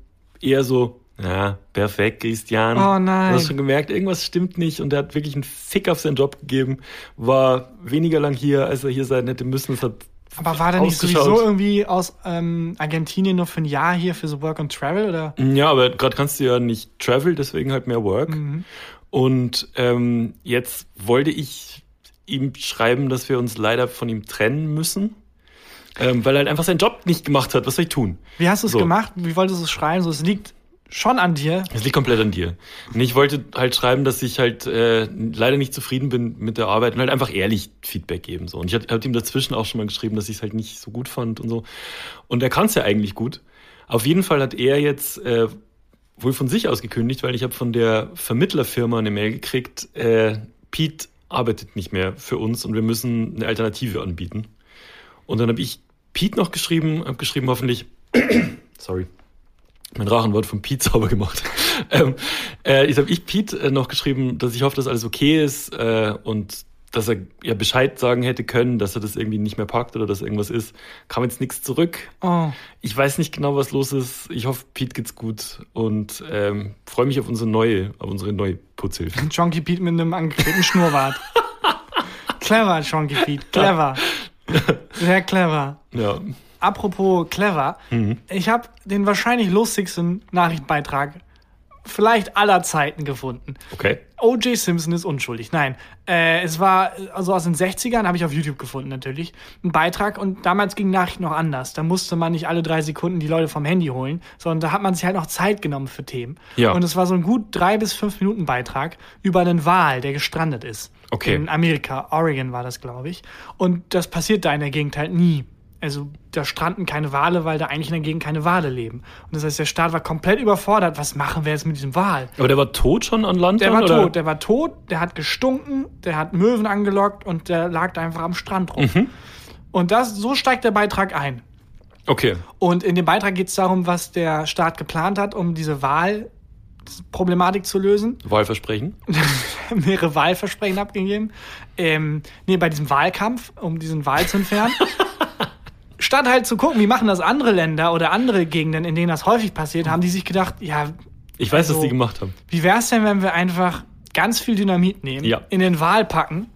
eher so, ja, perfekt, Christian. Oh nein. Du hast schon gemerkt, irgendwas stimmt nicht und er hat wirklich einen Fick auf seinen Job gegeben, war weniger lang hier, als er hier sein hätte müssen. Es hat Aber war der nicht sowieso irgendwie aus ähm, Argentinien nur für ein Jahr hier für so Work and Travel oder? Ja, aber gerade kannst du ja nicht travel, deswegen halt mehr Work. Und ähm, jetzt wollte ich ihm schreiben, dass wir uns leider von ihm trennen müssen, ähm, weil er halt einfach seinen Job nicht gemacht hat. Was soll ich tun? Wie hast du es So. gemacht? Wie wolltest du es schreiben? So, es liegt schon an dir. Es liegt komplett an dir. Und ich wollte halt schreiben, dass ich halt äh, leider nicht zufrieden bin mit der Arbeit und halt einfach ehrlich Feedback geben. So. Und ich hatte hab ihm dazwischen auch schon mal geschrieben, dass ich es halt nicht so gut fand und so. Und er kann es ja eigentlich gut. Auf jeden Fall hat er jetzt äh, wohl von sich aus gekündigt, weil ich habe von der Vermittlerfirma eine Mail gekriegt, äh, Pete arbeitet nicht mehr für uns und wir müssen eine Alternative anbieten. Und dann habe ich Pete noch geschrieben, habe geschrieben hoffentlich, sorry, mein Rachenwort von Pete sauber gemacht. ähm, äh, ich habe ich Pete äh, noch geschrieben, dass ich hoffe, dass alles okay ist äh, und dass er ja Bescheid sagen hätte können, dass er das irgendwie nicht mehr packt oder dass irgendwas ist. Kam jetzt nichts zurück. Oh. Ich weiß nicht genau, was los ist. Ich hoffe, Pete geht's gut und ähm, freue mich auf unsere neue, auf unsere neue Putzhilfe. Chonky Pete mit einem angeklebten Schnurrbart. clever, Chonky Pete. Clever. Sehr clever. Ja. Apropos clever. Ich habe den wahrscheinlich lustigsten Nachrichtenbeitrag vielleicht aller Zeiten gefunden. Okay. O.J. Simpson ist unschuldig. Nein, äh, es war also aus den 60ern, habe ich auf YouTube gefunden natürlich, ein Beitrag und damals ging Nachrichten noch anders. Da musste man nicht alle drei Sekunden die Leute vom Handy holen, sondern da hat man sich halt noch Zeit genommen für Themen. Ja. Und es war so ein gut drei bis fünf Minuten Beitrag über einen Wal, der gestrandet ist. Okay. In Amerika, Oregon war das, glaube ich. Und das passiert da in der Gegend halt nie. Also da stranden keine Wale, weil da eigentlich in der Gegend keine Wale leben. Und das heißt, der Staat war komplett überfordert. Was machen wir jetzt mit diesem Wal? Aber der war tot schon an Land? Der dann, war oder? tot, der war tot, der hat gestunken, der hat Möwen angelockt und der lag da einfach am Strand rum. Mhm. Und das, so steigt der Beitrag ein. Okay. Und in dem Beitrag geht es darum, was der Staat geplant hat, um diese Wahlproblematik zu lösen. Wahlversprechen. Mehrere Wahlversprechen abgegeben. Ähm, nee, bei diesem Wahlkampf, um diesen Wahl zu entfernen. Statt halt zu gucken, wie machen das andere Länder oder andere Gegenden, in denen das häufig passiert, haben die sich gedacht, ja, Ich weiß, was Also- die gemacht haben. Wie wär's denn, wenn wir einfach ganz viel Dynamit nehmen, Ja. in den Wal packen,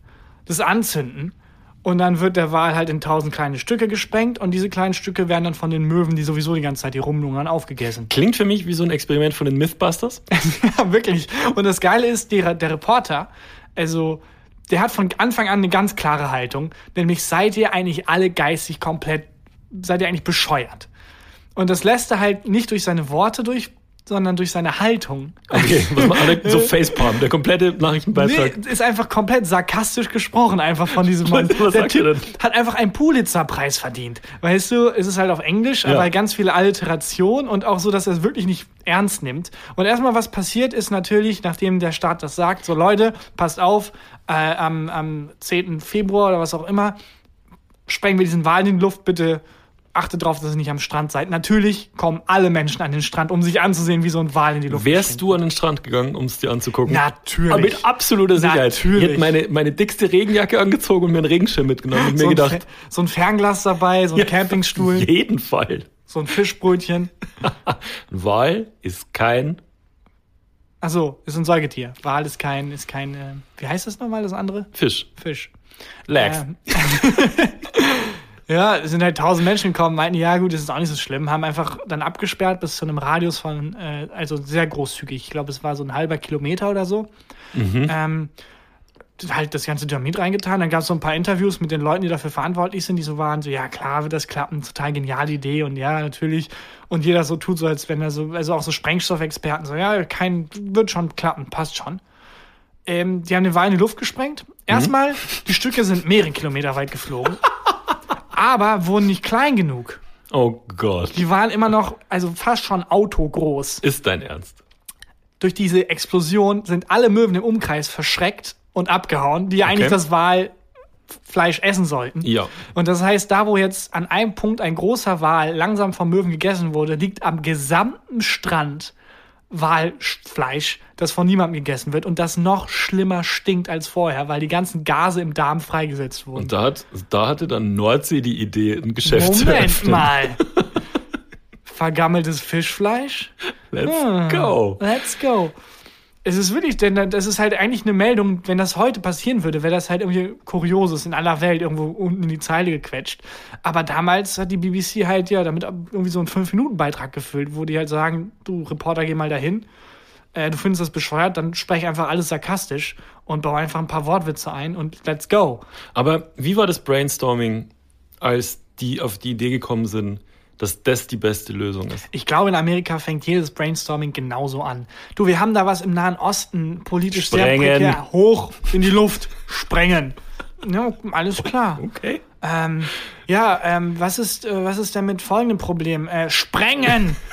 das anzünden und dann wird der Wal halt in tausend kleine Stücke gesprengt und diese kleinen Stücke werden dann von den Möwen, die sowieso die ganze Zeit hier rumlungern, aufgegessen. Klingt für mich wie so ein Experiment von den Mythbusters. ja, wirklich. Und das Geile ist, der, der Reporter, also der hat von Anfang an eine ganz klare Haltung, nämlich seid ihr eigentlich alle geistig komplett, seid ihr eigentlich bescheuert. Und das lässt er halt nicht durch seine Worte durch, sondern durch seine Haltung. Okay, was man alle so Facepalm, der komplette Nachrichtenbeitrag. Nee, ist einfach komplett sarkastisch gesprochen, einfach von diesem Mann. Was Der sagt er Typ denn? hat einfach einen Pulitzer-Preis verdient. Weißt du, es ist halt auf Englisch, Ja. aber ganz viele Alliteration und auch so, dass er es wirklich nicht ernst nimmt. Und erstmal, was passiert ist natürlich, nachdem der Staat das sagt, so Leute, passt auf, äh, am, am 10. Februar oder was auch immer, sprengen wir diesen Wal in die Luft, bitte achtet drauf, dass ihr nicht am Strand seid. Natürlich kommen alle Menschen an den Strand, um sich anzusehen, wie so ein Wal in die Luft Wärst du an den Strand gegangen, um es dir anzugucken? Natürlich. Aber mit absoluter Sicherheit. Natürlich. Ich hätte meine, meine dickste Regenjacke angezogen und mir einen Regenschirm mitgenommen und mir so ein, gedacht, Fer- so ein Fernglas dabei, so ein ja, Campingstuhl, Auf jeden Fall. so ein Fischbrötchen. Ein Wal ist kein Achso, ist ein Säugetier. Wal ist kein, ist kein, äh, wie heißt das nochmal, das andere? Fisch. Fisch. Lachs. Ähm, ja, es sind halt tausend Menschen gekommen, meinten, ja gut, das ist auch nicht so schlimm, haben einfach dann abgesperrt bis zu einem Radius von, äh, also sehr großzügig. Ich glaube, es war so ein halber Kilometer oder so. Ähm, halt das ganze Dynamit reingetan. Dann gab es so ein paar Interviews mit den Leuten, die dafür verantwortlich sind, die so waren, so, ja klar wird das klappen, total geniale Idee und ja, natürlich. Und jeder so tut so, als wenn er so, also auch so Sprengstoffexperten, so, ja, kein, wird schon klappen, passt schon. Ähm, die haben den Wal in die Luft gesprengt. Erstmal, die Stücke sind mehrere Kilometer weit geflogen, aber wurden nicht klein genug. Oh Gott. Die waren immer noch, also fast schon autogroß. Ist dein Ernst? Durch diese Explosion sind alle Möwen im Umkreis verschreckt und abgehauen, die eigentlich Okay. das Walfleisch essen sollten. Ja. Und das heißt, da wo jetzt an einem Punkt ein großer Wal langsam vom Möwen gegessen wurde, liegt am gesamten Strand Walfleisch, das von niemandem gegessen wird und das noch schlimmer stinkt als vorher, weil die ganzen Gase im Darm freigesetzt wurden. Und da, hat, da hatte dann Nordsee die Idee, ein Geschäft zu Moment eröffnen. mal. Vergammeltes Fischfleisch? Let's Ah. go. Let's go. Es ist wirklich, denn das ist halt eigentlich eine Meldung, wenn das heute passieren würde, wäre das halt irgendwie Kurioses in aller Welt irgendwo unten in die Zeile gequetscht. Aber damals hat die BBC halt ja damit irgendwie so einen 5-Minuten-Beitrag gefüllt, wo die halt sagen, du Reporter, geh mal dahin. Äh, du findest das bescheuert, dann sprech einfach alles sarkastisch und bau einfach ein paar Wortwitze ein und let's go. Aber wie war das Brainstorming, als die auf die Idee gekommen sind, dass das die beste Lösung ist? Ich glaube, in Amerika fängt jedes Brainstorming genauso an. Du, wir haben da was im Nahen Osten politisch Sprengen. sehr prekär. Hoch in die Luft. Sprengen. Ja, alles klar. Okay. Ähm, ja, ähm, was ist, äh, was ist denn mit folgendem Problem? Äh, sprengen!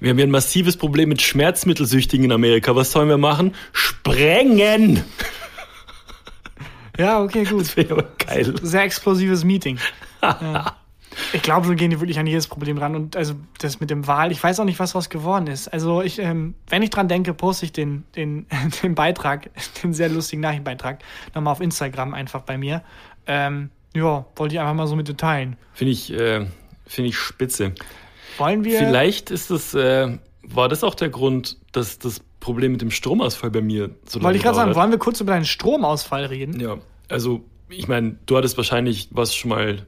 Wir haben hier ein massives Problem mit Schmerzmittelsüchtigen in Amerika. Was sollen wir machen? Sprengen! ja, okay, gut. Das wäre aber geil. Sehr explosives Meeting. ja. Ich glaube, so gehen die wirklich an jedes Problem ran. Und also das mit dem Wahl, ich weiß auch nicht, was daraus geworden ist. Also ich, ähm, wenn ich dran denke, poste ich den, den, den Beitrag, den sehr lustigen Nachrichtenbeitrag, nochmal auf Instagram einfach bei mir. Ähm, ja, wollte ich einfach mal so mit teilen. Finde ich, äh, finde ich spitze. Wollen wir. Vielleicht ist das, äh, war das auch der Grund, dass das Problem mit dem Stromausfall bei mir so lange wollte ich gerade sagen, wollen wir kurz über deinen Stromausfall reden? Ja, also ich meine, du hattest wahrscheinlich was schon mal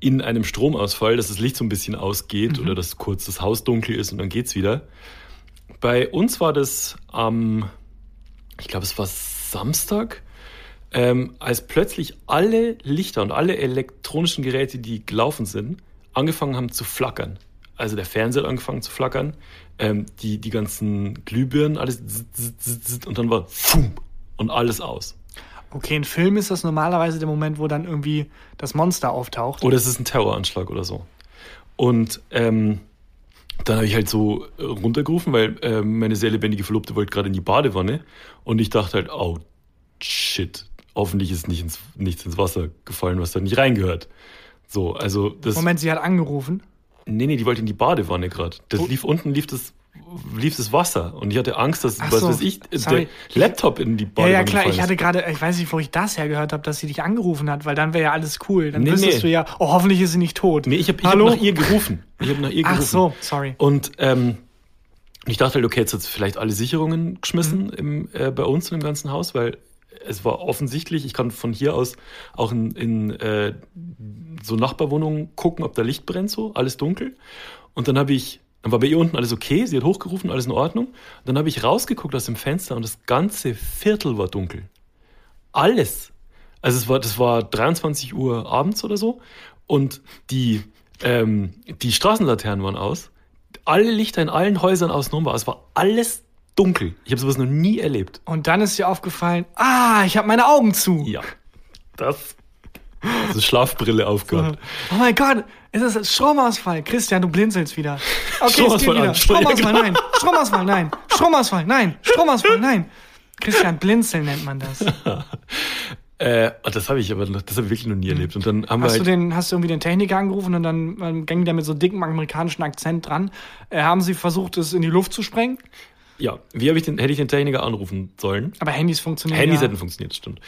in einem Stromausfall, dass das Licht so ein bisschen ausgeht oder dass kurz das Haus dunkel ist und dann geht's wieder. Bei uns war das am, ich glaube, es war Samstag, ähm, als plötzlich alle Lichter und alle elektronischen Geräte, die gelaufen sind, angefangen haben zu flackern. Also der Fernseher hat angefangen zu flackern, ähm, die, die ganzen Glühbirnen, alles und dann war fum, und alles aus. Okay, in Film ist das normalerweise der Moment, wo dann irgendwie das Monster auftaucht. Oder es ist ein Terroranschlag oder so. Und ähm, dann habe ich halt so äh, runtergerufen, weil ähm, meine sehr lebendige Verlobte wollte gerade in die Badewanne. Und ich dachte halt, oh shit, hoffentlich ist nicht ins, nichts ins Wasser gefallen, was da nicht reingehört. So, also das. Moment, sie hat angerufen. Nee, nee, die wollte in die Badewanne gerade. Das Wo- lief unten, lief das, lief das Wasser. Und ich hatte Angst, dass, Ach was so, weiß ich, sorry. der Laptop in die Ja, Badewanne ja, klar. gefallen Ich hatte gerade, ich weiß nicht, wo ich das hergehört habe, dass sie dich angerufen hat, weil dann wäre ja alles cool. Dann Nee, wüsstest nee. du ja, oh, hoffentlich ist sie nicht tot. Nee, ich habe hab nach ihr gerufen. Ich habe nach ihr Ach gerufen. so, sorry. Und ähm, ich dachte halt, okay, jetzt hat vielleicht alle Sicherungen geschmissen Mhm. im, äh, bei uns in dem ganzen Haus, weil es war offensichtlich, ich kann von hier aus auch in, in äh, so Nachbarwohnungen gucken, ob da Licht brennt, so, alles dunkel. Und dann habe ich, dann war bei ihr unten alles okay, sie hat hochgerufen, alles in Ordnung. Und dann habe ich rausgeguckt aus dem Fenster und das ganze Viertel war dunkel. Alles. Also es war, das war 23 Uhr abends oder so und die, ähm, die Straßenlaternen waren aus. Alle Lichter in allen Häusern außenrum war. Es war alles dunkel. Ich habe sowas noch nie erlebt. Und dann ist dir aufgefallen, ah, ich habe meine Augen zu. Ja. Das. Also Schlafbrille aufgehabt. Oh mein Gott, ist das ein Stromausfall? Christian, du blinzelst wieder. Okay, es Stromausfall wieder. Stromausfall, nein. Stromausfall, nein. Stromausfall, nein. Stromausfall, nein. Christian, blinzeln nennt man das. Äh, und das habe ich aber noch, das habe ich wirklich noch nie erlebt. Und dann haben Hast wir du, halt, den, hast du irgendwie den Techniker angerufen und dann ähm, ging der mit so dickem amerikanischen Akzent dran? Äh, haben sie versucht, es in die Luft zu sprengen? Ja, wie habe ich den, hätte ich den Techniker anrufen sollen? Aber Handys funktionieren Handys ja. hätten funktioniert, stimmt.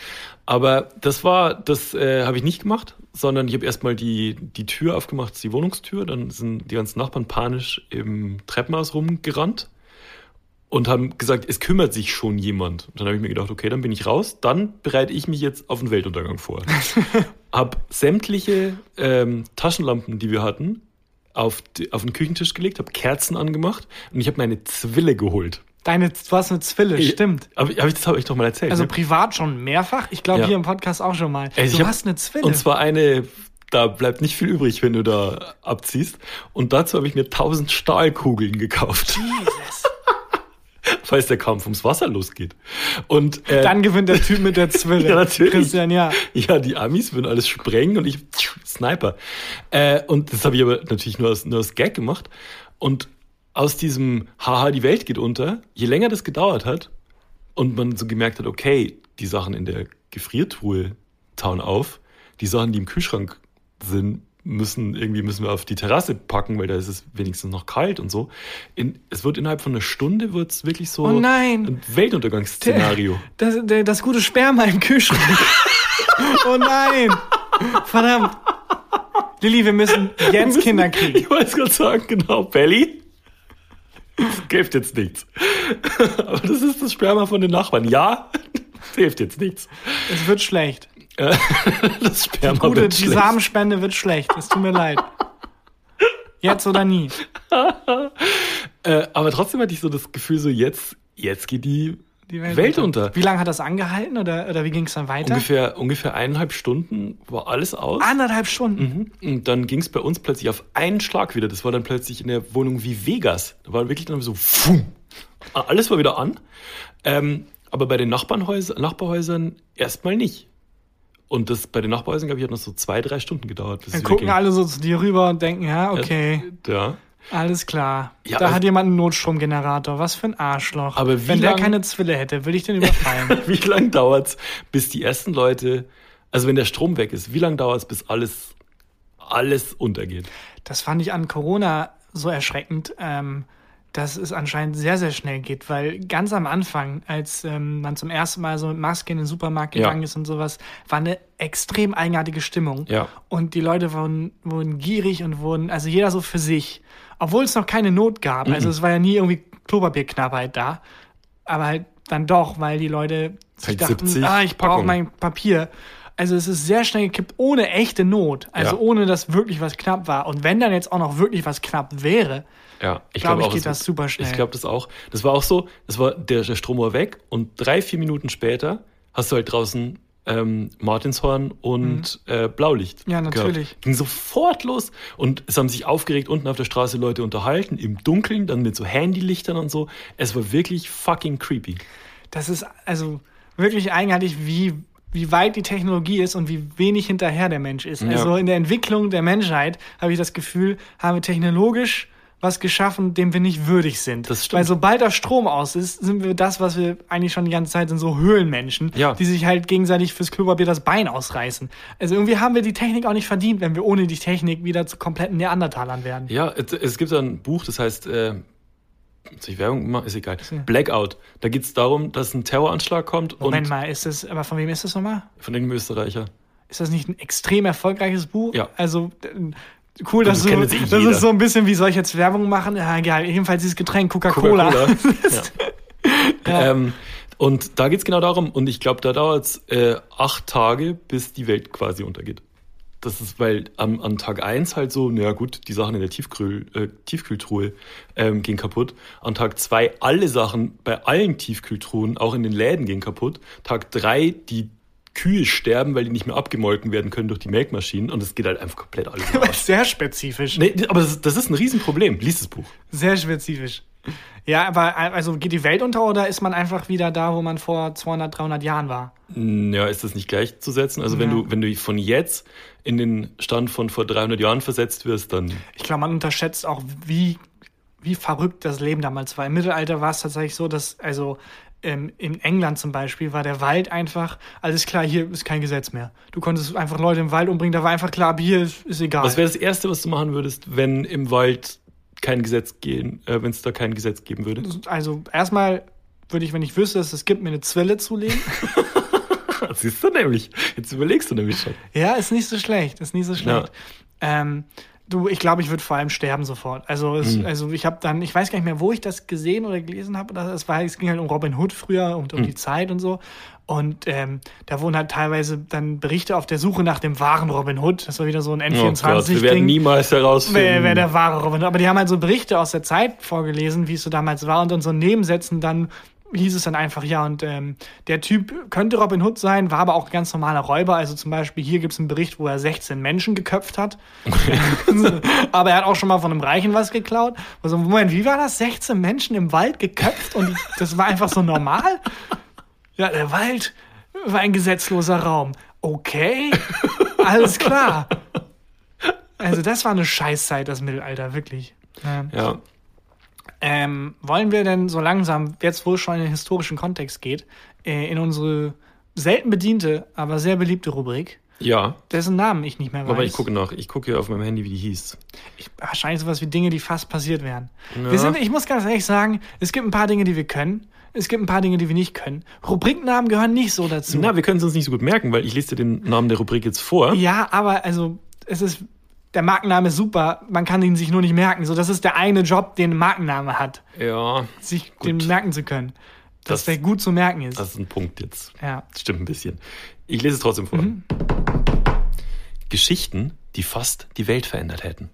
Aber das war, das äh, habe ich nicht gemacht, sondern ich habe erstmal die, die Tür aufgemacht, die Wohnungstür. Dann sind die ganzen Nachbarn panisch im Treppenhaus rumgerannt und haben gesagt, es kümmert sich schon jemand. Und dann habe ich mir gedacht, okay, dann bin ich raus. Dann bereite ich mich jetzt auf den Weltuntergang vor. hab sämtliche ähm, Taschenlampen, die wir hatten, auf, die, auf den Küchentisch gelegt, habe Kerzen angemacht und ich habe meine Zwille geholt. Deine, du hast eine Zwille, Ich- stimmt. Aber, aber das habe ich doch mal erzählt. Also ne? privat schon mehrfach. Ich glaube Ja. hier im Podcast auch schon mal. Ey, ich du hab- hast eine Zwille. Und zwar eine, da bleibt nicht viel übrig, wenn du da abziehst. Und dazu habe ich mir 1000 Stahlkugeln gekauft, Jesus. falls der Kampf ums Wasser losgeht. Und äh, Dann gewinnt der Typ mit der Zwille. Ja, natürlich. Christian, ja. Ja, die Amis würden alles sprengen und ich Sniper. Äh, und das habe ich aber natürlich nur als, nur als Gag gemacht. Und aus diesem Haha, die Welt geht unter, je länger das gedauert hat und man so gemerkt hat, okay, die Sachen in der Gefriertruhe tauen auf, die Sachen, die im Kühlschrank sind, müssen irgendwie müssen wir auf die Terrasse packen, weil da ist es wenigstens noch kalt und so. In, es wird innerhalb von einer Stunde wird's wirklich so Oh nein. ein Weltuntergangsszenario. Das, der, das gute Sperma im Kühlschrank. oh nein. Verdammt. Lilly, wir müssen jetzt Kinder kriegen. Ich wollte es gerade sagen, genau, Belly. Das hilft jetzt nichts. Aber das ist das Sperma von den Nachbarn. Ja, das hilft jetzt nichts. Es wird schlecht. Das Sperma Gute, wird die schlecht. Samenspende wird schlecht. Es tut mir leid. Jetzt oder nie. Äh, aber trotzdem hatte ich so das Gefühl, so jetzt, jetzt geht die, Die Welt, unter. Wie lange hat das angehalten oder, oder wie ging es dann weiter? Ungefähr, ungefähr eineinhalb Stunden war alles aus. Anderthalb Stunden. Mhm. Und dann ging es bei uns plötzlich auf einen Schlag wieder. Das war dann plötzlich in der Wohnung wie Vegas. Da war wirklich dann so, pfuh, alles war wieder an. Ähm, aber bei den Nachbarhäusern erstmal nicht. Und das bei den Nachbarhäusern, glaube ich, hat noch so zwei, drei Stunden gedauert. bis Dann es gucken alle so zu dir rüber und denken, ja, okay, Ja. alles klar. Ja, da also- hat jemand einen Notstromgenerator. Was für ein Arschloch. Aber Wenn der lang- keine Zwille hätte, würde ich den überfallen. Wie lange dauert's, bis die ersten Leute, also wenn der Strom weg ist, wie lange dauert's, bis alles, alles untergeht? das fand ich an Corona so erschreckend, ähm, dass es anscheinend sehr, sehr schnell geht, weil ganz am Anfang, als ähm, man zum ersten Mal so mit Maske in den Supermarkt Ja. gegangen ist und sowas, war eine extrem eigenartige Stimmung. Ja. Und die Leute wurden, wurden gierig und wurden, also jeder so für sich. Obwohl es noch keine Not gab. Mhm. Also es war ja nie irgendwie Klopapierknappheit da. Aber halt dann doch, weil die Leute sich dachten, 70 ah, ich brauche mein Papier. Also es ist sehr schnell gekippt, ohne echte Not. Also Ja. ohne, dass wirklich was knapp war. Und wenn dann jetzt auch noch wirklich was knapp wäre, Ja, ich Glaub glaube ich, auch, geht es- das super schnell. Ich glaube das auch. Das war auch so, das war der, der Strom war weg und drei, vier Minuten später hast du halt draußen ähm, Martinshorn und äh, Blaulicht. Mhm. Ja, natürlich. Ging sofort los und es haben sich aufgeregt unten auf der Straße Leute unterhalten, im Dunkeln, dann mit so Handylichtern und so. Es war wirklich fucking creepy. das ist also wirklich eigenartig, wie, wie weit die Technologie ist und wie wenig hinterher der Mensch ist. Ja. Also in der Entwicklung der Menschheit habe ich das Gefühl, haben wir technologisch was geschaffen, dem wir nicht würdig sind. Weil sobald der Strom aus ist, sind wir das, was wir eigentlich schon die ganze Zeit sind, so Höhlenmenschen, Ja. die sich halt gegenseitig fürs Klopapier das Bein ausreißen. Also irgendwie haben wir die Technik auch nicht verdient, wenn wir ohne die Technik wieder zu kompletten Neandertalern werden. Ja, es, es gibt ein Buch, das heißt, äh, soll ich Werbung machen? Ist egal. Ja. Blackout. Da geht es darum, dass ein Terroranschlag kommt Moment und mal, ist das, aber von wem ist das nochmal? von irgendeinem Österreicher. Ist das nicht ein extrem erfolgreiches Buch? Ja. Also cool, dass das jetzt eh das jeder. ist so ein bisschen wie soll ich jetzt Werbung machen? Ja, egal. Jedenfalls dieses Getränk Coca-Cola. Coca-Cola. ja. ähm, und da geht es genau darum, und ich glaube, da dauert es äh, acht Tage, bis die Welt quasi untergeht. Das ist, weil am, an Tag eins halt so, naja gut, die Sachen in der Tiefkühl, äh, Tiefkühltruhe ähm, gehen kaputt. An Tag zwei alle Sachen bei allen Tiefkühltruhen, auch in den Läden, gehen kaputt. Tag drei die Kühe sterben, weil die nicht mehr abgemolken werden können durch die Melkmaschinen. Und es geht halt einfach komplett alles. Sehr spezifisch. Nee, aber das, ist- das ist ein Riesenproblem. Lies das Buch. Sehr spezifisch. Ja, aber also geht die Welt unter oder ist man einfach wieder da, wo man vor 200, 300 Jahren war? Ja, ist das nicht gleichzusetzen? Also wenn Ja. du wenn du von jetzt in den Stand von vor 300 Jahren versetzt wirst, dann Ich glaube, man unterschätzt auch, wie, wie verrückt das Leben damals war. Im Mittelalter war es tatsächlich so, dass, also ähm, in England zum Beispiel, war der Wald einfach, alles klar, hier ist kein Gesetz mehr. Du konntest einfach Leute im Wald umbringen, da war einfach klar, hier ist, ist egal. was wäre das Erste, was du machen würdest, wenn im Wald kein Gesetz gehen, äh, wenn es da kein Gesetz geben würde? Also erstmal würde ich, wenn ich wüsste, dass es gibt, mir eine Zwille zulegen. Siehst du nämlich. Jetzt überlegst du nämlich schon. ja, ist nicht so schlecht, ist nicht so schlecht. Ähm, Du, ich glaube, ich würde vor allem sterben sofort. Also, es, Mhm. also ich habe dann, ich weiß gar nicht mehr, wo ich das gesehen oder gelesen habe. war, es ging halt um Robin Hood früher und um Mhm. die Zeit und so. Und ähm, da wurden halt teilweise dann Berichte auf der Suche nach dem wahren Robin Hood. Das war wieder so ein Oh Gott, wir N24-Ding. werden niemals herausfinden. wer, wer der wahre Robin Hood. Aber die haben halt so Berichte aus der Zeit vorgelesen, wie es so damals war. Und in so Nebensätzen dann hieß es dann einfach, ja, und ähm, der Typ könnte Robin Hood sein, war aber auch ein ganz normaler Räuber. Also zum Beispiel hier gibt es einen Bericht, wo er 16 Menschen geköpft hat. aber er hat auch schon mal von einem Reichen was geklaut. Also, Moment, wie war das? 16 Menschen im Wald geköpft und das war einfach so normal? Ja, der Wald war ein gesetzloser Raum. Okay, alles klar. Also das war eine Scheißzeit, das Mittelalter, wirklich. Ja. Ja. Ähm, wollen wir denn so langsam, jetzt wo es schon in den historischen Kontext geht, äh, in unsere selten bediente, aber sehr beliebte Rubrik, Ja. dessen Namen ich nicht mehr weiß. Aber ich gucke nach. Ich gucke hier auf meinem Handy, wie die hieß. Ich, wahrscheinlich sowas wie Dinge, die fast passiert wären. Ja. Wir sind, ich muss ganz ehrlich sagen, es gibt ein paar Dinge, die wir können. Es gibt ein paar Dinge, die wir nicht können. Rubriknamen gehören nicht so dazu. Na, wir können es uns nicht so gut merken, weil ich lese dir den Namen der Rubrik jetzt vor. Ja, aber also es ist der Markenname ist super, man kann ihn sich nur nicht merken. So, das ist der eine Job, den ein Markenname hat, Ja, sich Gut. den merken zu können. Dass Das- der gut zu merken ist. das ist ein Punkt jetzt. ja. Das stimmt ein bisschen. Ich lese es trotzdem vor. Mhm. Geschichten, die fast die Welt verändert hätten.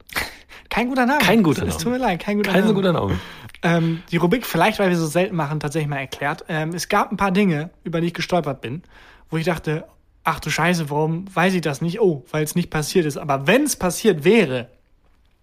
Kein guter Name. Kein guter Es Name. tut mir leid, kein guter Kein so Name. guter Name. Ähm, die Rubrik, vielleicht weil wir so selten machen, tatsächlich mal erklärt. Ähm, es gab ein paar Dinge, über die ich gestolpert bin, wo ich dachte, ach du Scheiße, warum weiß ich das nicht? Oh, weil es nicht passiert ist. Aber wenn es passiert wäre,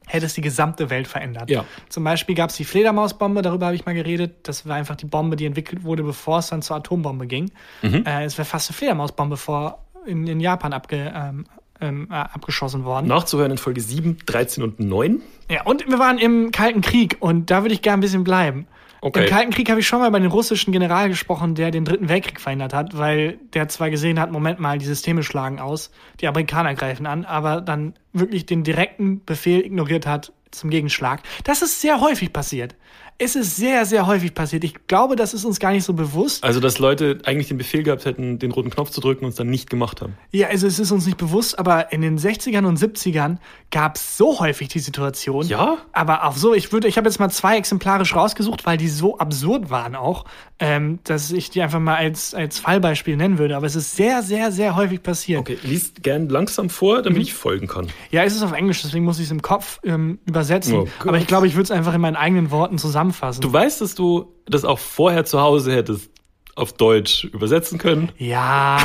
hätte es die gesamte Welt verändert. Ja. Zum Beispiel gab es die Fledermausbombe, darüber habe ich mal geredet. Das war einfach die Bombe, die entwickelt wurde, bevor es dann zur Atombombe ging. Mhm. Äh, es wäre fast eine Fledermausbombe vor in, in Japan abge, ähm, ähm, äh, abgeschossen worden. Nachzuhören in Folge 7, 13 und 9. Ja, und wir waren im Kalten Krieg und da würde ich gerne ein bisschen bleiben. Okay. Im Kalten Krieg habe ich schon mal über den russischen General gesprochen, der den Dritten Weltkrieg verhindert hat, weil der zwar gesehen hat, Moment mal, die Systeme schlagen aus, die Amerikaner greifen an, aber dann wirklich den direkten Befehl ignoriert hat zum Gegenschlag. Das ist sehr häufig passiert. Es ist sehr, sehr häufig passiert. Ich glaube, das ist uns gar nicht so bewusst. Also, dass Leute eigentlich den Befehl gehabt hätten, den roten Knopf zu drücken und es dann nicht gemacht haben. Ja, also es ist uns nicht bewusst, aber in den 60ern und 70ern gab es so häufig die Situation. Ja? Aber auch so, ich würde, ich habe jetzt mal zwei exemplarisch rausgesucht, weil die so absurd waren auch, ähm, dass ich die einfach mal als, als Fallbeispiel nennen würde. Aber es ist sehr, sehr, sehr häufig passiert. Okay, liest gern langsam vor, Mhm. damit ich folgen kann. Ja, es ist auf Englisch, deswegen muss ich es im Kopf ähm, übersetzen. Oh aber ich glaube, ich würde es einfach in meinen eigenen Worten zusammenfassen. Du weißt, dass du das auch vorher zu Hause hättest auf Deutsch übersetzen können. Ja,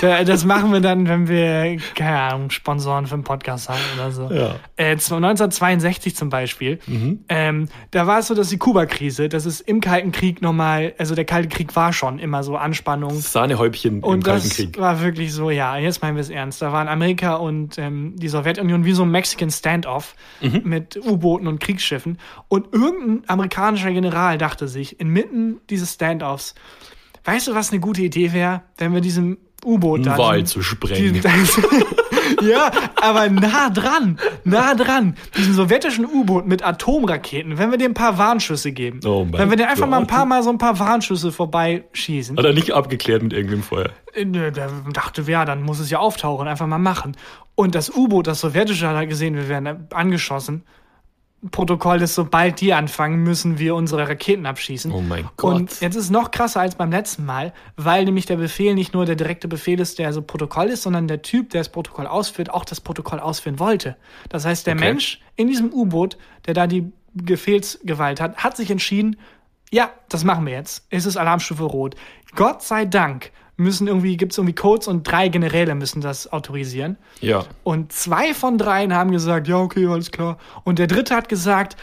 da, das machen wir dann, wenn wir, keine Ahnung, Sponsoren für einen Podcast haben oder so. Ja. Äh, 1962 zum Beispiel, ähm, da war es so, dass die Kuba-Krise, das ist im Kalten Krieg nochmal, also der Kalte Krieg war schon immer so Anspannung. Sahnehäubchen im Und Kalten das Krieg. war wirklich so, ja, jetzt meinen wir es ernst. Da waren Amerika und ähm, die Sowjetunion wie so ein Mexican Standoff Mhm. mit U-Booten und Kriegsschiffen. Und irgendein amerikanischer General dachte sich, inmitten dieses Standoffs, weißt du, was eine gute Idee wäre, wenn wir diesem U-Boot da. Diesen- zu sprengen. ja, aber nah dran, nah dran. Diesen sowjetischen U-Boot mit Atomraketen, wenn wir dem ein paar Warnschüsse geben. Oh mein wenn wir den einfach mal ein Gott. paar Mal so ein paar Warnschüsse vorbeischießen. Hat er nicht abgeklärt mit irgendwem vorher. Äh, nö, Da dachte, ja, dann muss es ja auftauchen, einfach mal machen. Und das U-Boot, das sowjetische, hat er gesehen, wir werden angeschossen. Protokoll ist, sobald die anfangen, müssen wir unsere Raketen abschießen. Oh mein Gott. Und jetzt ist es noch krasser als beim letzten Mal, weil nämlich der Befehl nicht nur der direkte Befehl ist, der so Protokoll ist, sondern der Typ, der das Protokoll ausführt, auch das Protokoll ausführen wollte. Das heißt, der Okay. Mensch in diesem U-Boot, der da die Befehlsgewalt hat, hat sich entschieden, ja, das machen wir jetzt. Es ist Alarmstufe Rot. Gott sei Dank müssen irgendwie, gibt es irgendwie Codes und drei Generäle müssen das autorisieren. Ja. Und zwei von dreien haben gesagt, ja, okay, alles klar. Und der dritte hat gesagt,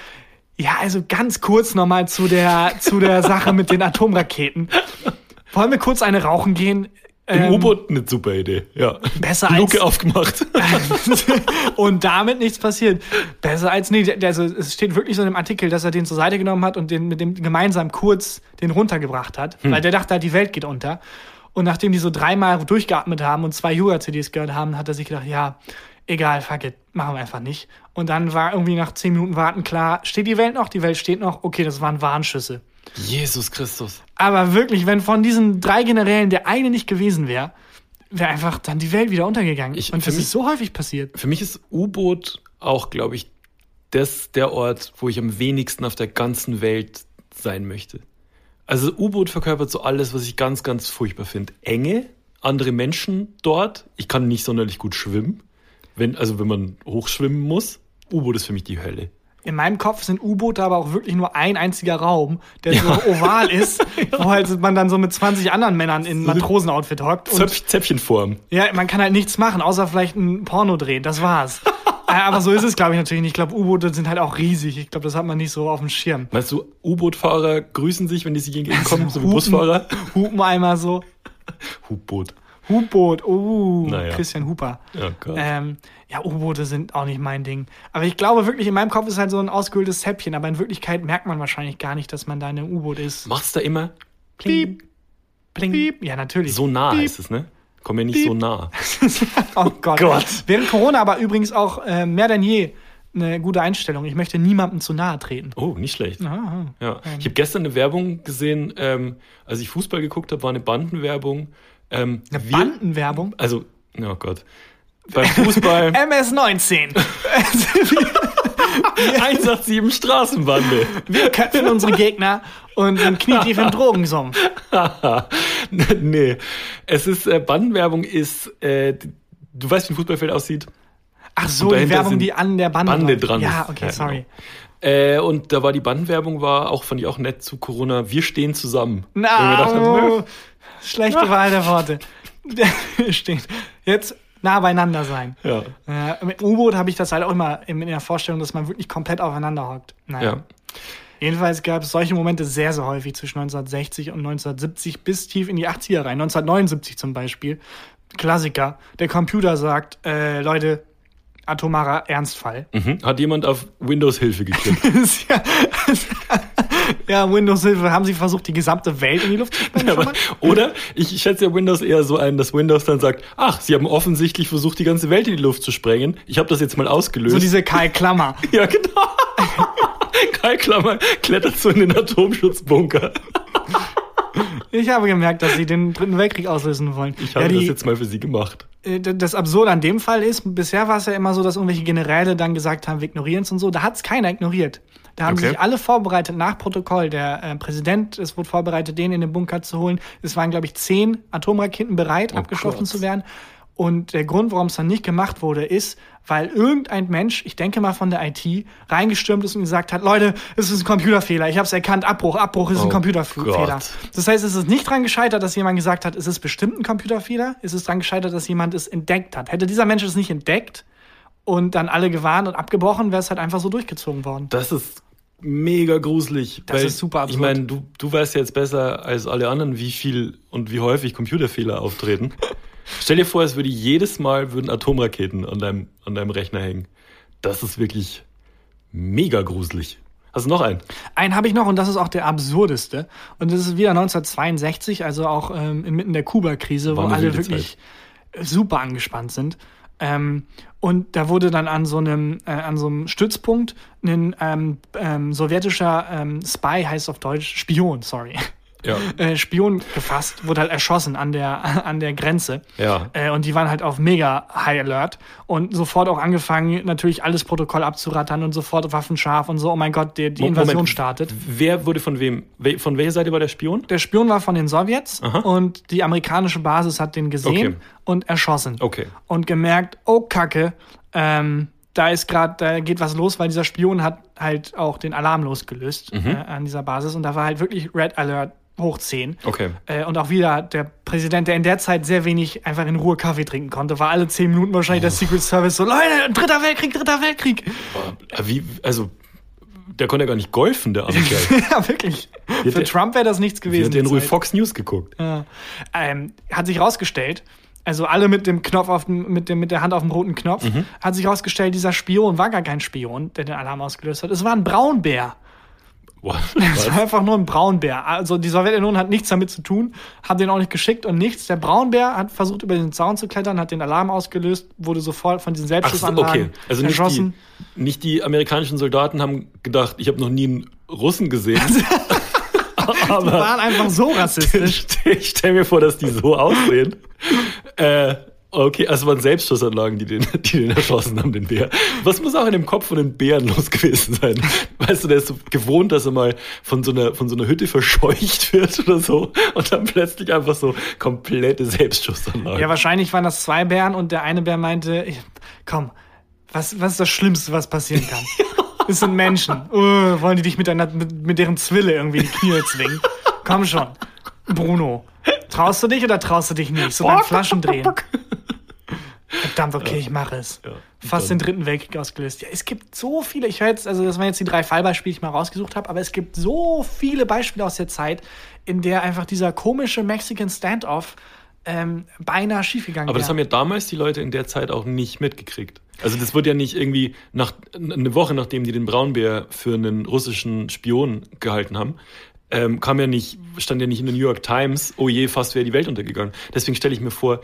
ja, also ganz kurz nochmal zu der, zu der Sache mit den Atomraketen. Wollen wir kurz eine rauchen gehen? Im Ähm, U-Boot eine super Idee. Ja. Besser Luke als- aufgemacht. und damit nichts passiert. Besser als nee, also es steht wirklich so in dem Artikel, dass er den zur Seite genommen hat und den mit dem gemeinsam kurz den runtergebracht hat, weil der dachte, halt, die Welt geht unter. Und nachdem die so dreimal durchgeatmet haben und zwei Yoga-CDs gehört haben, hat er sich gedacht, ja, egal, fuck it, machen wir einfach nicht. Und dann war irgendwie nach zehn Minuten Warten klar, steht die Welt noch? Die Welt steht noch. Okay, das waren Warnschüsse. Jesus Christus. Aber wirklich, wenn von diesen drei Generälen der eine nicht gewesen wäre, wäre einfach dann die Welt wieder untergegangen. Ich- und das mich- ist so häufig passiert. Für mich ist U-Boot auch, glaube ich, das der Ort, wo ich am wenigsten auf der ganzen Welt sein möchte. Also U-Boot verkörpert so alles, was ich ganz, ganz furchtbar finde. Enge, andere Menschen dort. Ich kann nicht sonderlich gut schwimmen. Wenn, also wenn man hochschwimmen muss. U-Boot ist für mich die Hölle. In meinem Kopf sind U-Boote aber auch wirklich nur ein einziger Raum, der so oval ist, wo halt man dann so mit 20 anderen Männern in Matrosenoutfit hockt. Und Zöpf Zäpfchenform. ja, man kann halt nichts machen, außer vielleicht ein Porno drehen. Das war's. Äh, aber so ist es, glaube ich, natürlich nicht. Ich glaube, U-Boote sind halt auch riesig. Ich glaube, das hat man nicht so auf dem Schirm. Meinst du, U-Boot-Fahrer grüßen sich, wenn die sich entgegenkommen, so wie Busfahrer? Hupen einmal so. U-Boot. Hubboot, uh, Naja. Christian Huper. Oh Gott. Ähm, ja, U-Boote sind auch nicht mein Ding. Aber ich glaube wirklich, in meinem Kopf ist halt so ein ausgehöhltes Zäpfchen. Aber in Wirklichkeit merkt man wahrscheinlich gar nicht, dass man da in einem U-Boot ist. Macht's da immer Piep, pling. piep. Ja, natürlich. So nah Piep. heißt es, ne? Komm ja nicht so nah. Oh Gott. Gott. Während Corona aber übrigens auch äh, mehr denn je eine gute Einstellung. Ich möchte niemandem zu nahe treten. Oh, nicht schlecht. Ah, Ja. Ich habe gestern eine Werbung gesehen, ähm, als ich Fußball geguckt habe, war eine Bandenwerbung. Ähm, Eine wir- Bandenwerbung. Also, oh Gott. Beim Fußball MS-19. 187 Straßenbande. Wir köpfen unsere Gegner und sind knietief im Drogensumpf. nee. Es ist, äh, Bandenwerbung ist, äh, du weißt, wie ein Fußballfeld aussieht? Ach so, die Werbung, die an der Bande, Bande dran Ja, ist. okay, Ja, sorry. Äh, und da war die Bandenwerbung, war auch, fand ich auch nett zu Corona, wir stehen zusammen. Na, dachten, oh, nö. schlechte Wahl der Worte. Stehen. Jetzt nah beieinander sein. ja. Äh, mit U-Boot habe ich das halt auch immer in, in der Vorstellung, dass man wirklich komplett aufeinander hockt. Naja. ja. Jedenfalls gab es solche Momente sehr, sehr häufig zwischen 1960 und 1970 bis tief in die 80er rein. 1979 zum Beispiel. Klassiker. Der Computer sagt, äh, Leute, atomarer Ernstfall. Mhm. Hat jemand auf Windows Hilfe geklickt? ja, ja, Windows Hilfe, haben sie versucht, die gesamte Welt in die Luft zu sprengen? mal? oder ich schätze ja Windows eher so ein, dass Windows dann sagt, ach, sie haben offensichtlich versucht, die ganze Welt in die Luft zu sprengen. Ich habe das jetzt mal ausgelöst. So diese Kai Klammer. ja, genau. Kai Klammer klettert so in den Atomschutzbunker. Ich habe gemerkt, dass sie den Dritten Weltkrieg auslösen wollen. Ich habe ja, die, das jetzt mal für sie gemacht. äh, das Absurde an dem Fall ist, bisher war es ja immer so, dass irgendwelche Generäle dann gesagt haben, wir ignorieren es und so. Da hat es keiner ignoriert. Da haben Okay. sich alle vorbereitet nach Protokoll. Der äh, Präsident, es wurde vorbereitet, den in den Bunker zu holen. Es waren, glaube ich, zehn Atomraketen bereit, abgeschossen Oh Gott. zu werden. Und der Grund, warum es dann nicht gemacht wurde, ist, weil irgendein Mensch, ich denke mal von der IT, reingestürmt ist und gesagt hat, Leute, es ist ein Computerfehler. Ich habe es erkannt, Abbruch, Abbruch, es ist ein Oh Computerfehler. Gott. Das heißt, es ist nicht dran gescheitert, dass jemand gesagt hat, es ist bestimmt ein Computerfehler. Es ist dran gescheitert, dass jemand es entdeckt hat. Hätte dieser Mensch es nicht entdeckt und dann alle gewarnt und abgebrochen, wäre es halt einfach so durchgezogen worden. Das ist mega gruselig. Das ist super absurd. Ich meine, du, du weißt jetzt besser als alle anderen, wie viel und wie häufig Computerfehler auftreten. Stell dir vor, es würde jedes Mal würden Atomraketen an deinem, an deinem Rechner hängen. Das ist wirklich mega gruselig. Hast du noch einen? Einen habe ich noch und das ist auch der absurdeste. Und das ist wieder 1962, also auch ähm, inmitten der Kuba-Krise, wo alle wirklich super angespannt sind. Ähm, und da wurde dann an so einem, äh, an so einem Stützpunkt ein ähm, ähm, sowjetischer ähm, Spy, heißt auf Deutsch Spion, sorry. Ja. Äh, Spion gefasst, wurde halt erschossen an der, an der Grenze. Ja. Äh, und die waren halt auf mega High Alert und sofort auch angefangen, natürlich alles Protokoll abzurattern und sofort Waffen scharf und so. Oh mein Gott, die, die Mo- Invasion Moment. startet. Wer wurde von wem? We- Von welcher Seite war der Spion? Der Spion war von den Sowjets Aha. und die amerikanische Basis hat den gesehen Okay. und erschossen. Okay. Und gemerkt, oh Kacke, ähm, da ist gerade, da geht was los, weil dieser Spion hat halt auch den Alarm losgelöst Mhm. äh, an dieser Basis und da war halt wirklich Red Alert hoch 10. Okay. Äh, und auch wieder der Präsident, der in der Zeit sehr wenig einfach in Ruhe Kaffee trinken konnte, war alle 10 Minuten wahrscheinlich der Secret Service so, Leute, dritter Weltkrieg, dritter Weltkrieg. Äh, Wie, also, der konnte ja gar nicht golfen, der arme ja, wirklich. Für der- Trump wäre das nichts gewesen. hat Ruhe Zeit. Fox News geguckt? Ja. Ähm, hat sich rausgestellt, also alle mit dem Knopf auf dem, mit dem, mit der Hand auf dem roten Knopf, Mhm. hat sich rausgestellt, dieser Spion war gar kein Spion, der den Alarm ausgelöst hat. Es war ein Braunbär. What? Es war einfach nur ein Braunbär. Also die Sowjetunion hat nichts damit zu tun, hat den auch nicht geschickt und nichts. Der Braunbär hat versucht, über den Zaun zu klettern, hat den Alarm ausgelöst, wurde sofort von diesen Ach so, Selbstschussanlagen okay. Also nicht erschossen. die, nicht die amerikanischen Soldaten haben gedacht, ich habe noch nie einen Russen gesehen. Die Aber waren einfach so rassistisch. ich stell mir vor, dass die so aussehen. Äh, Okay, also waren Selbstschussanlagen, die den, die den erschossen haben, den Bär. Was muss auch in dem Kopf von den Bären los gewesen sein? Weißt du, der ist so gewohnt, dass er mal von so einer, von so einer Hütte verscheucht wird oder so und dann plötzlich einfach so komplette Selbstschussanlagen. Ja, wahrscheinlich waren das zwei Bären und der eine Bär meinte, komm, was, was ist das Schlimmste, was passieren kann? Es sind Menschen. Uh, wollen die dich mit, deiner, mit, mit deren Zwille irgendwie die Knie zwingen? Komm schon. Bruno, traust du dich oder traust du dich nicht? So beim Flaschen drehen. Verdammt, okay, ich mache es. Ja, Fast dann- den dritten Weltkrieg ausgelöst. Ja, es gibt so viele, ich höre jetzt, also das waren jetzt die drei Fallbeispiele, die ich mal rausgesucht habe, aber es gibt so viele Beispiele aus der Zeit, in der einfach dieser komische Mexican Standoff ähm, beinahe schiefgegangen Aber das haben ja damals die Leute in der Zeit auch nicht mitgekriegt. Also das wurde ja nicht irgendwie nach eine Woche nachdem die den Braunbär für einen russischen Spion gehalten haben, ähm, kam ja nicht, stand ja nicht in der New York Times, oh je, fast wäre die Welt untergegangen. Deswegen stelle ich mir vor,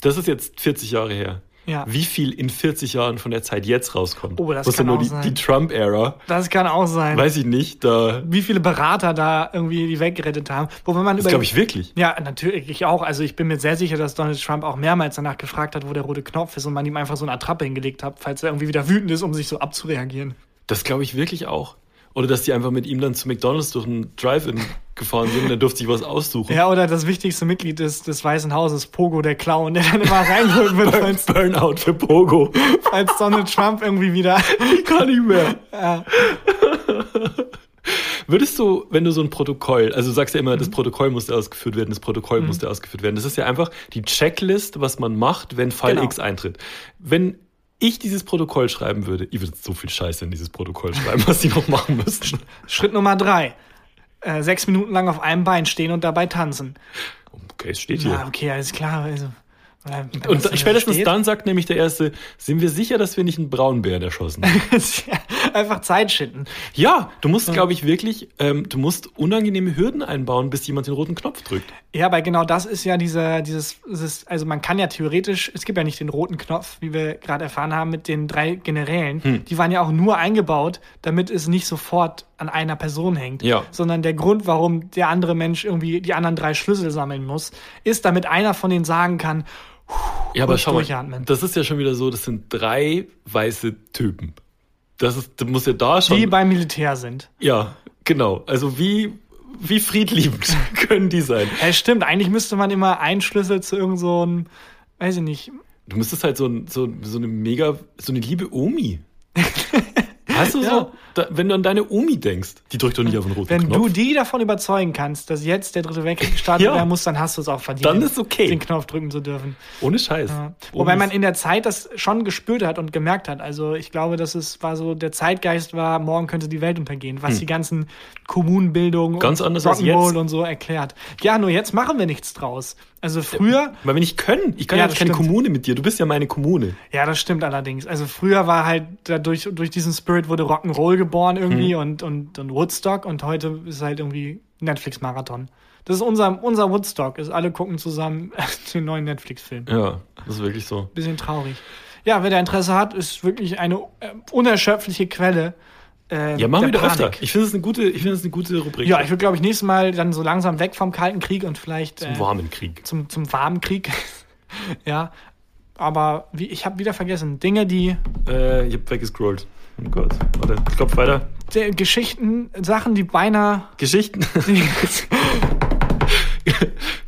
das ist jetzt 40 Jahre her. Ja. Wie viel in 40 Jahren von der Zeit jetzt rauskommt? Oh, das Was kann ja nur auch die, sein. die Trump-Ära, Das kann auch sein. weiß ich nicht, da wie viele Berater da irgendwie die Welt gerettet haben. Wobei man das glaube ich wirklich. Ja, natürlich, ich auch. Also ich bin mir sehr sicher, dass Donald Trump auch mehrmals danach gefragt hat, wo der rote Knopf ist und man ihm einfach so eine Attrappe hingelegt hat, falls er irgendwie wieder wütend ist, um sich so abzureagieren. Das glaube ich wirklich auch. Oder dass die einfach mit ihm dann zu McDonalds durch einen Drive-In gefahren sind und er durfte sich was aussuchen. Ja, oder das wichtigste Mitglied des, des Weißen Hauses, Pogo, der Clown, der dann immer reingeholt wird, falls, Burnout für Pogo. falls Donald Trump irgendwie wieder. Gar nicht mehr. Ja. Würdest du, wenn du so ein Protokoll, also du sagst ja immer, Mhm. das Protokoll musste ausgeführt werden, das Protokoll musste ausgeführt werden. Das ist ja einfach die Checklist, was man macht, wenn Fall Genau. X eintritt. Wenn ich dieses Protokoll schreiben würde, ich würde so viel Scheiße in dieses Protokoll schreiben, was die noch machen müssten. Schritt Nummer drei. Äh, sechs Minuten lang auf einem Bein stehen und dabei tanzen. Okay, es steht hier. Ja, okay, alles klar. Also, Und spätestens steht- dann sagt nämlich der Erste, sind wir sicher, dass wir nicht einen Braunbären erschossen haben? Einfach Zeit schinden. ja, du musst, glaube ich, wirklich, ähm, du musst unangenehme Hürden einbauen, bis jemand den roten Knopf drückt. Ja, aber genau das ist ja dieser, dieses, dieses, also man kann ja theoretisch, es gibt ja nicht den roten Knopf, wie wir gerade erfahren haben, mit den drei Generälen. Hm. Die waren ja auch nur eingebaut, damit es nicht sofort an einer Person hängt. Ja. Sondern der Grund, warum der andere Mensch irgendwie die anderen drei Schlüssel sammeln muss, ist, damit einer von denen sagen kann, Ja, aber schau mal, das ist ja schon wieder so, das sind drei weiße Typen. Das ist, du musst ja da schon. die beim Militär sind. ja, genau. Also wie, wie friedliebend können die sein? Ja, stimmt, eigentlich müsste man immer einen Schlüssel zu irgend so einem, weiß ich nicht, Du müsstest halt so, ein- so, so eine mega, so eine liebe Omi. Weißt du Ja. so, da, wenn du an deine Omi denkst, die drückt doch nicht auf den roten Wenn Knopf. du die davon überzeugen kannst, dass jetzt der dritte Weltkrieg gestartet Ja. werden muss, dann hast du es auch verdient. Dann ist okay. Den Knopf drücken zu dürfen. Ohne Scheiß. Ja. Wobei man in der Zeit das schon gespürt hat und gemerkt hat. Also ich glaube, dass es war so, der Zeitgeist war, morgen könnte die Welt untergehen, was die ganzen Kommunenbildung Hm. Ganz und Rock'n'Roll und so erklärt. Ja, nur jetzt machen wir nichts draus. Also früher, Weil wir nicht können. Ich kann Ja, ja, keine. Kommune mit dir. Du bist ja meine Kommune. ja, das stimmt allerdings. Also früher war halt dadurch, durch diesen Spirit wurde Rock'n'Roll geboren irgendwie Hm. und, und, und Woodstock und heute ist halt irgendwie Netflix-Marathon. Das ist unser, unser Woodstock. Ist alle gucken zusammen den neuen Netflix-Film. Ja, das ist wirklich so. bisschen traurig. Ja, wer da Interesse hat, ist wirklich eine äh, unerschöpfliche Quelle. Äh, Ja, machen wir der wieder öfter. Panik. Ich finde es eine gute, ich finde es eine gute Rubrik. Ja, ich würde, glaube ich, nächstes Mal dann so langsam weg vom Kalten Krieg und vielleicht Zum äh, warmen Krieg. zum, zum warmen Krieg. ja, aber wie, ich habe wieder vergessen, Dinge, die Äh, ich hab weggescrollt. Oh Gott. Warte, Kopf weiter. die Geschichten, Sachen, die beinahe. Geschichten.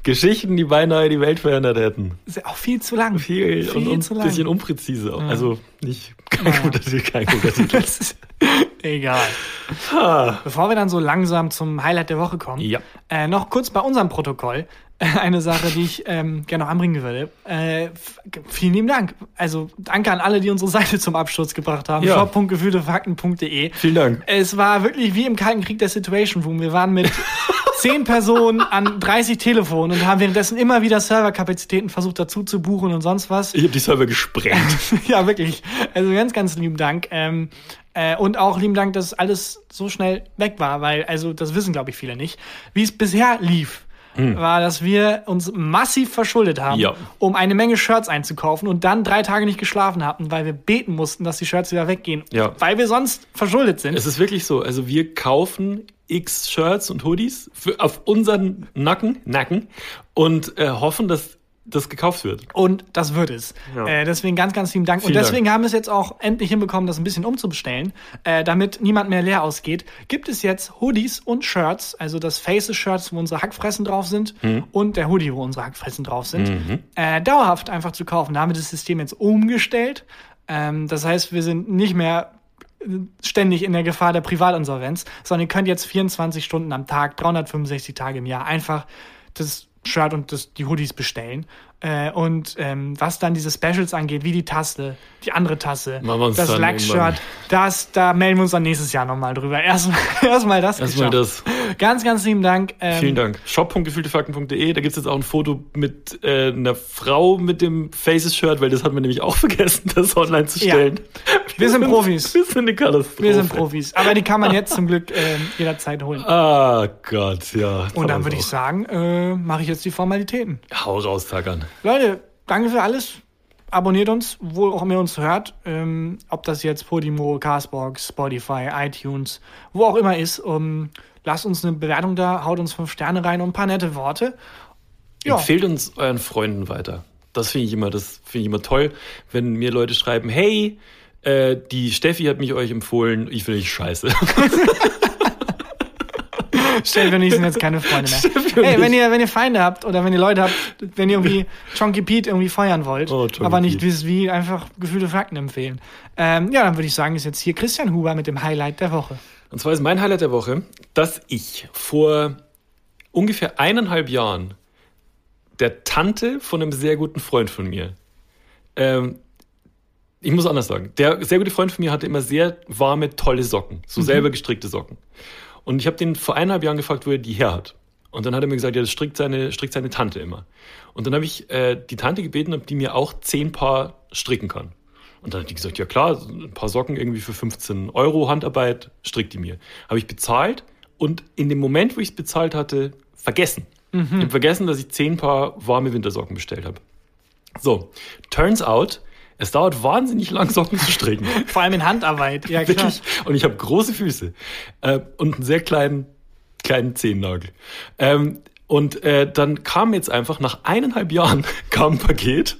Geschichten, die beinahe die Welt verändert hätten. ist auch viel zu lang. Viel, und, und zu ein lang. bisschen unpräzise. auch. Also nicht kein guter Titel, kein guter Titel. Egal. Bevor wir dann so langsam zum Highlight der Woche kommen, Ja. äh, noch kurz bei unserem Protokoll eine Sache, die ich ähm, gerne noch anbringen würde. Äh, vielen lieben Dank. Also danke an alle, die unsere Seite zum Absturz gebracht haben. Ja. shop.gefühltefakten.de. Vielen Dank. Es war wirklich wie im Kalten Krieg der Situation Room. Wir waren mit zehn Personen an 30 Telefonen und haben währenddessen immer wieder Serverkapazitäten versucht dazu zu buchen und sonst was. Ich habe die Server gesprengt. ja, wirklich. Also ganz, ganz lieben Dank. Ähm, äh, und auch lieben Dank, dass alles so schnell weg war, weil, also das wissen, glaube ich, viele nicht. Wie es bisher lief, war, dass wir uns massiv verschuldet haben. Ja. um eine Menge Shirts einzukaufen und dann drei Tage nicht geschlafen hatten, weil wir beten mussten, dass die Shirts wieder weggehen, Ja. weil wir sonst verschuldet sind. Es ist wirklich so. Also wir kaufen x Shirts und Hoodies für, auf unseren Nacken, Nacken und äh, hoffen, dass das gekauft wird. Und das wird es. Ja. Äh, deswegen ganz, ganz lieben Dank. Vielen und deswegen Dank. haben wir es jetzt auch endlich hinbekommen, das ein bisschen umzubestellen, äh, damit niemand mehr leer ausgeht. Gibt es jetzt Hoodies und Shirts, also das Faces-Shirts, wo unsere Hackfressen drauf sind Mhm. und der Hoodie, wo unsere Hackfressen drauf sind, äh, dauerhaft einfach zu kaufen. Da haben wir das System jetzt umgestellt. Ähm, das heißt, wir sind nicht mehr ständig in der Gefahr der Privatinsolvenz, sondern ihr könnt jetzt 24 Stunden am Tag, 365 Tage im Jahr einfach das Shirt und das, die Hoodies bestellen. Äh, und ähm, was dann diese Specials angeht, wie die Tasse, die andere Tasse, das Lack-Shirt, das, da melden wir uns dann nächstes Jahr nochmal drüber. Erstmal erstmal das. Erstmal das. Ganz, ganz lieben Dank. Ähm, Vielen Dank. Shop.gefühltefakten.de, da gibt es jetzt auch ein Foto mit äh, einer Frau mit dem Faces-Shirt, weil das hat man nämlich auch vergessen, das online zu Ja. stellen. Wir sind Profis. Wir sind eine Katastrophe. Wir sind Profis. Aber die kann man jetzt zum Glück ähm, jederzeit holen. Ah Gott, ja. Und dann würde ich sagen, äh, mache ich jetzt die Formalitäten. Hau raus, Tagan. Leute, danke für alles. Abonniert uns, wo auch immer ihr uns hört. Ähm, ob das jetzt Podimo, Castbox, Spotify, iTunes, wo auch immer ist. Um, lasst uns eine Bewertung da, haut uns fünf Sterne rein und ein paar nette Worte. Ja, Empfehlt uns euren Freunden weiter. Das finde ich immer, das finde ich immer toll, wenn mir Leute schreiben, hey, äh, die Steffi hat mich euch empfohlen, ich finde dich scheiße. Steffi und ich sind jetzt keine Freunde mehr. Hey, wenn ihr, wenn ihr Feinde habt oder wenn ihr Leute habt, wenn ihr irgendwie Chonky Pete irgendwie feuern wollt, Oh, aber nicht wisst wie, einfach gefühlte Fakten empfehlen. Ähm, ja, dann würde ich sagen, ist jetzt hier Christian Huber mit dem Highlight der Woche. Und zwar ist mein Highlight der Woche, dass ich vor ungefähr eineinhalb Jahren der Tante von einem sehr guten Freund von mir, ähm, ich muss anders sagen, der sehr gute Freund von mir hatte immer sehr warme, tolle Socken, so selber gestrickte Socken. Und ich habe den vor eineinhalb Jahren gefragt, wo er die her hat. Und dann hat er mir gesagt, ja, das strickt seine, strickt seine Tante immer. Und dann habe ich äh, die Tante gebeten, ob die mir auch zehn Paar stricken kann. Und dann hat die gesagt, ja klar, ein paar Socken irgendwie für 15 Euro Handarbeit, strickt die mir. Habe ich bezahlt und in dem Moment, wo ich es bezahlt hatte, vergessen. Ich habe vergessen, dass ich zehn Paar warme Wintersocken bestellt habe. So, turns out, es dauert wahnsinnig lang, Socken zu stricken. Vor allem in Handarbeit. Ja, klar. Wirklich. Und ich habe große Füße äh, und einen sehr kleinen, kleinen Zehennagel. Ähm, und äh, dann kam jetzt einfach nach eineinhalb Jahren kam ein Paket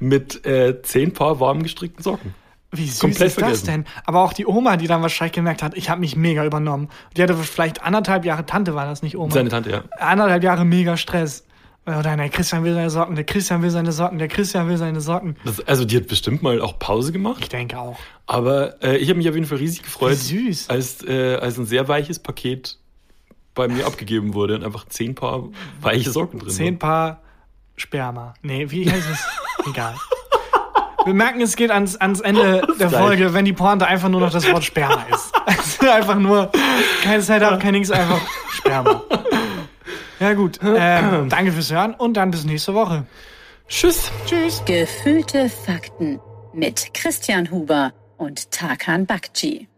mit äh, zehn Paar warm gestrickten Socken. Wie süß Komplett ist das vergessen. denn? Aber auch die Oma, die dann wahrscheinlich gemerkt hat, ich habe mich mega übernommen. Die hatte vielleicht anderthalb Jahre, Tante war das nicht Oma. Seine Tante, ja. anderthalb Jahre mega Stress. Oder der Christian will seine Socken, der Christian will seine Socken, der Christian will seine Socken. Das, also die hat bestimmt mal auch Pause Ich gemacht. denke auch. Aber äh, ich habe mich auf jeden Fall riesig gefreut, Wie süß. als äh, als ein sehr weiches Paket bei mir abgegeben wurde und einfach zehn Paar weiche Socken drin Zehn waren. Paar Sperma. Nee, wie heißt es? Egal. Wir merken, es geht ans, ans Ende der. Folge, wenn die Pointe einfach nur noch das Wort Sperma ist. Also einfach nur keine Setup, kein nix, einfach Sperma. Ja gut, ähm, danke fürs Hören und dann bis nächste Woche. Tschüss. Tschüss. Gefühlte Fakten mit Christian Huber und Tarkan Bakci.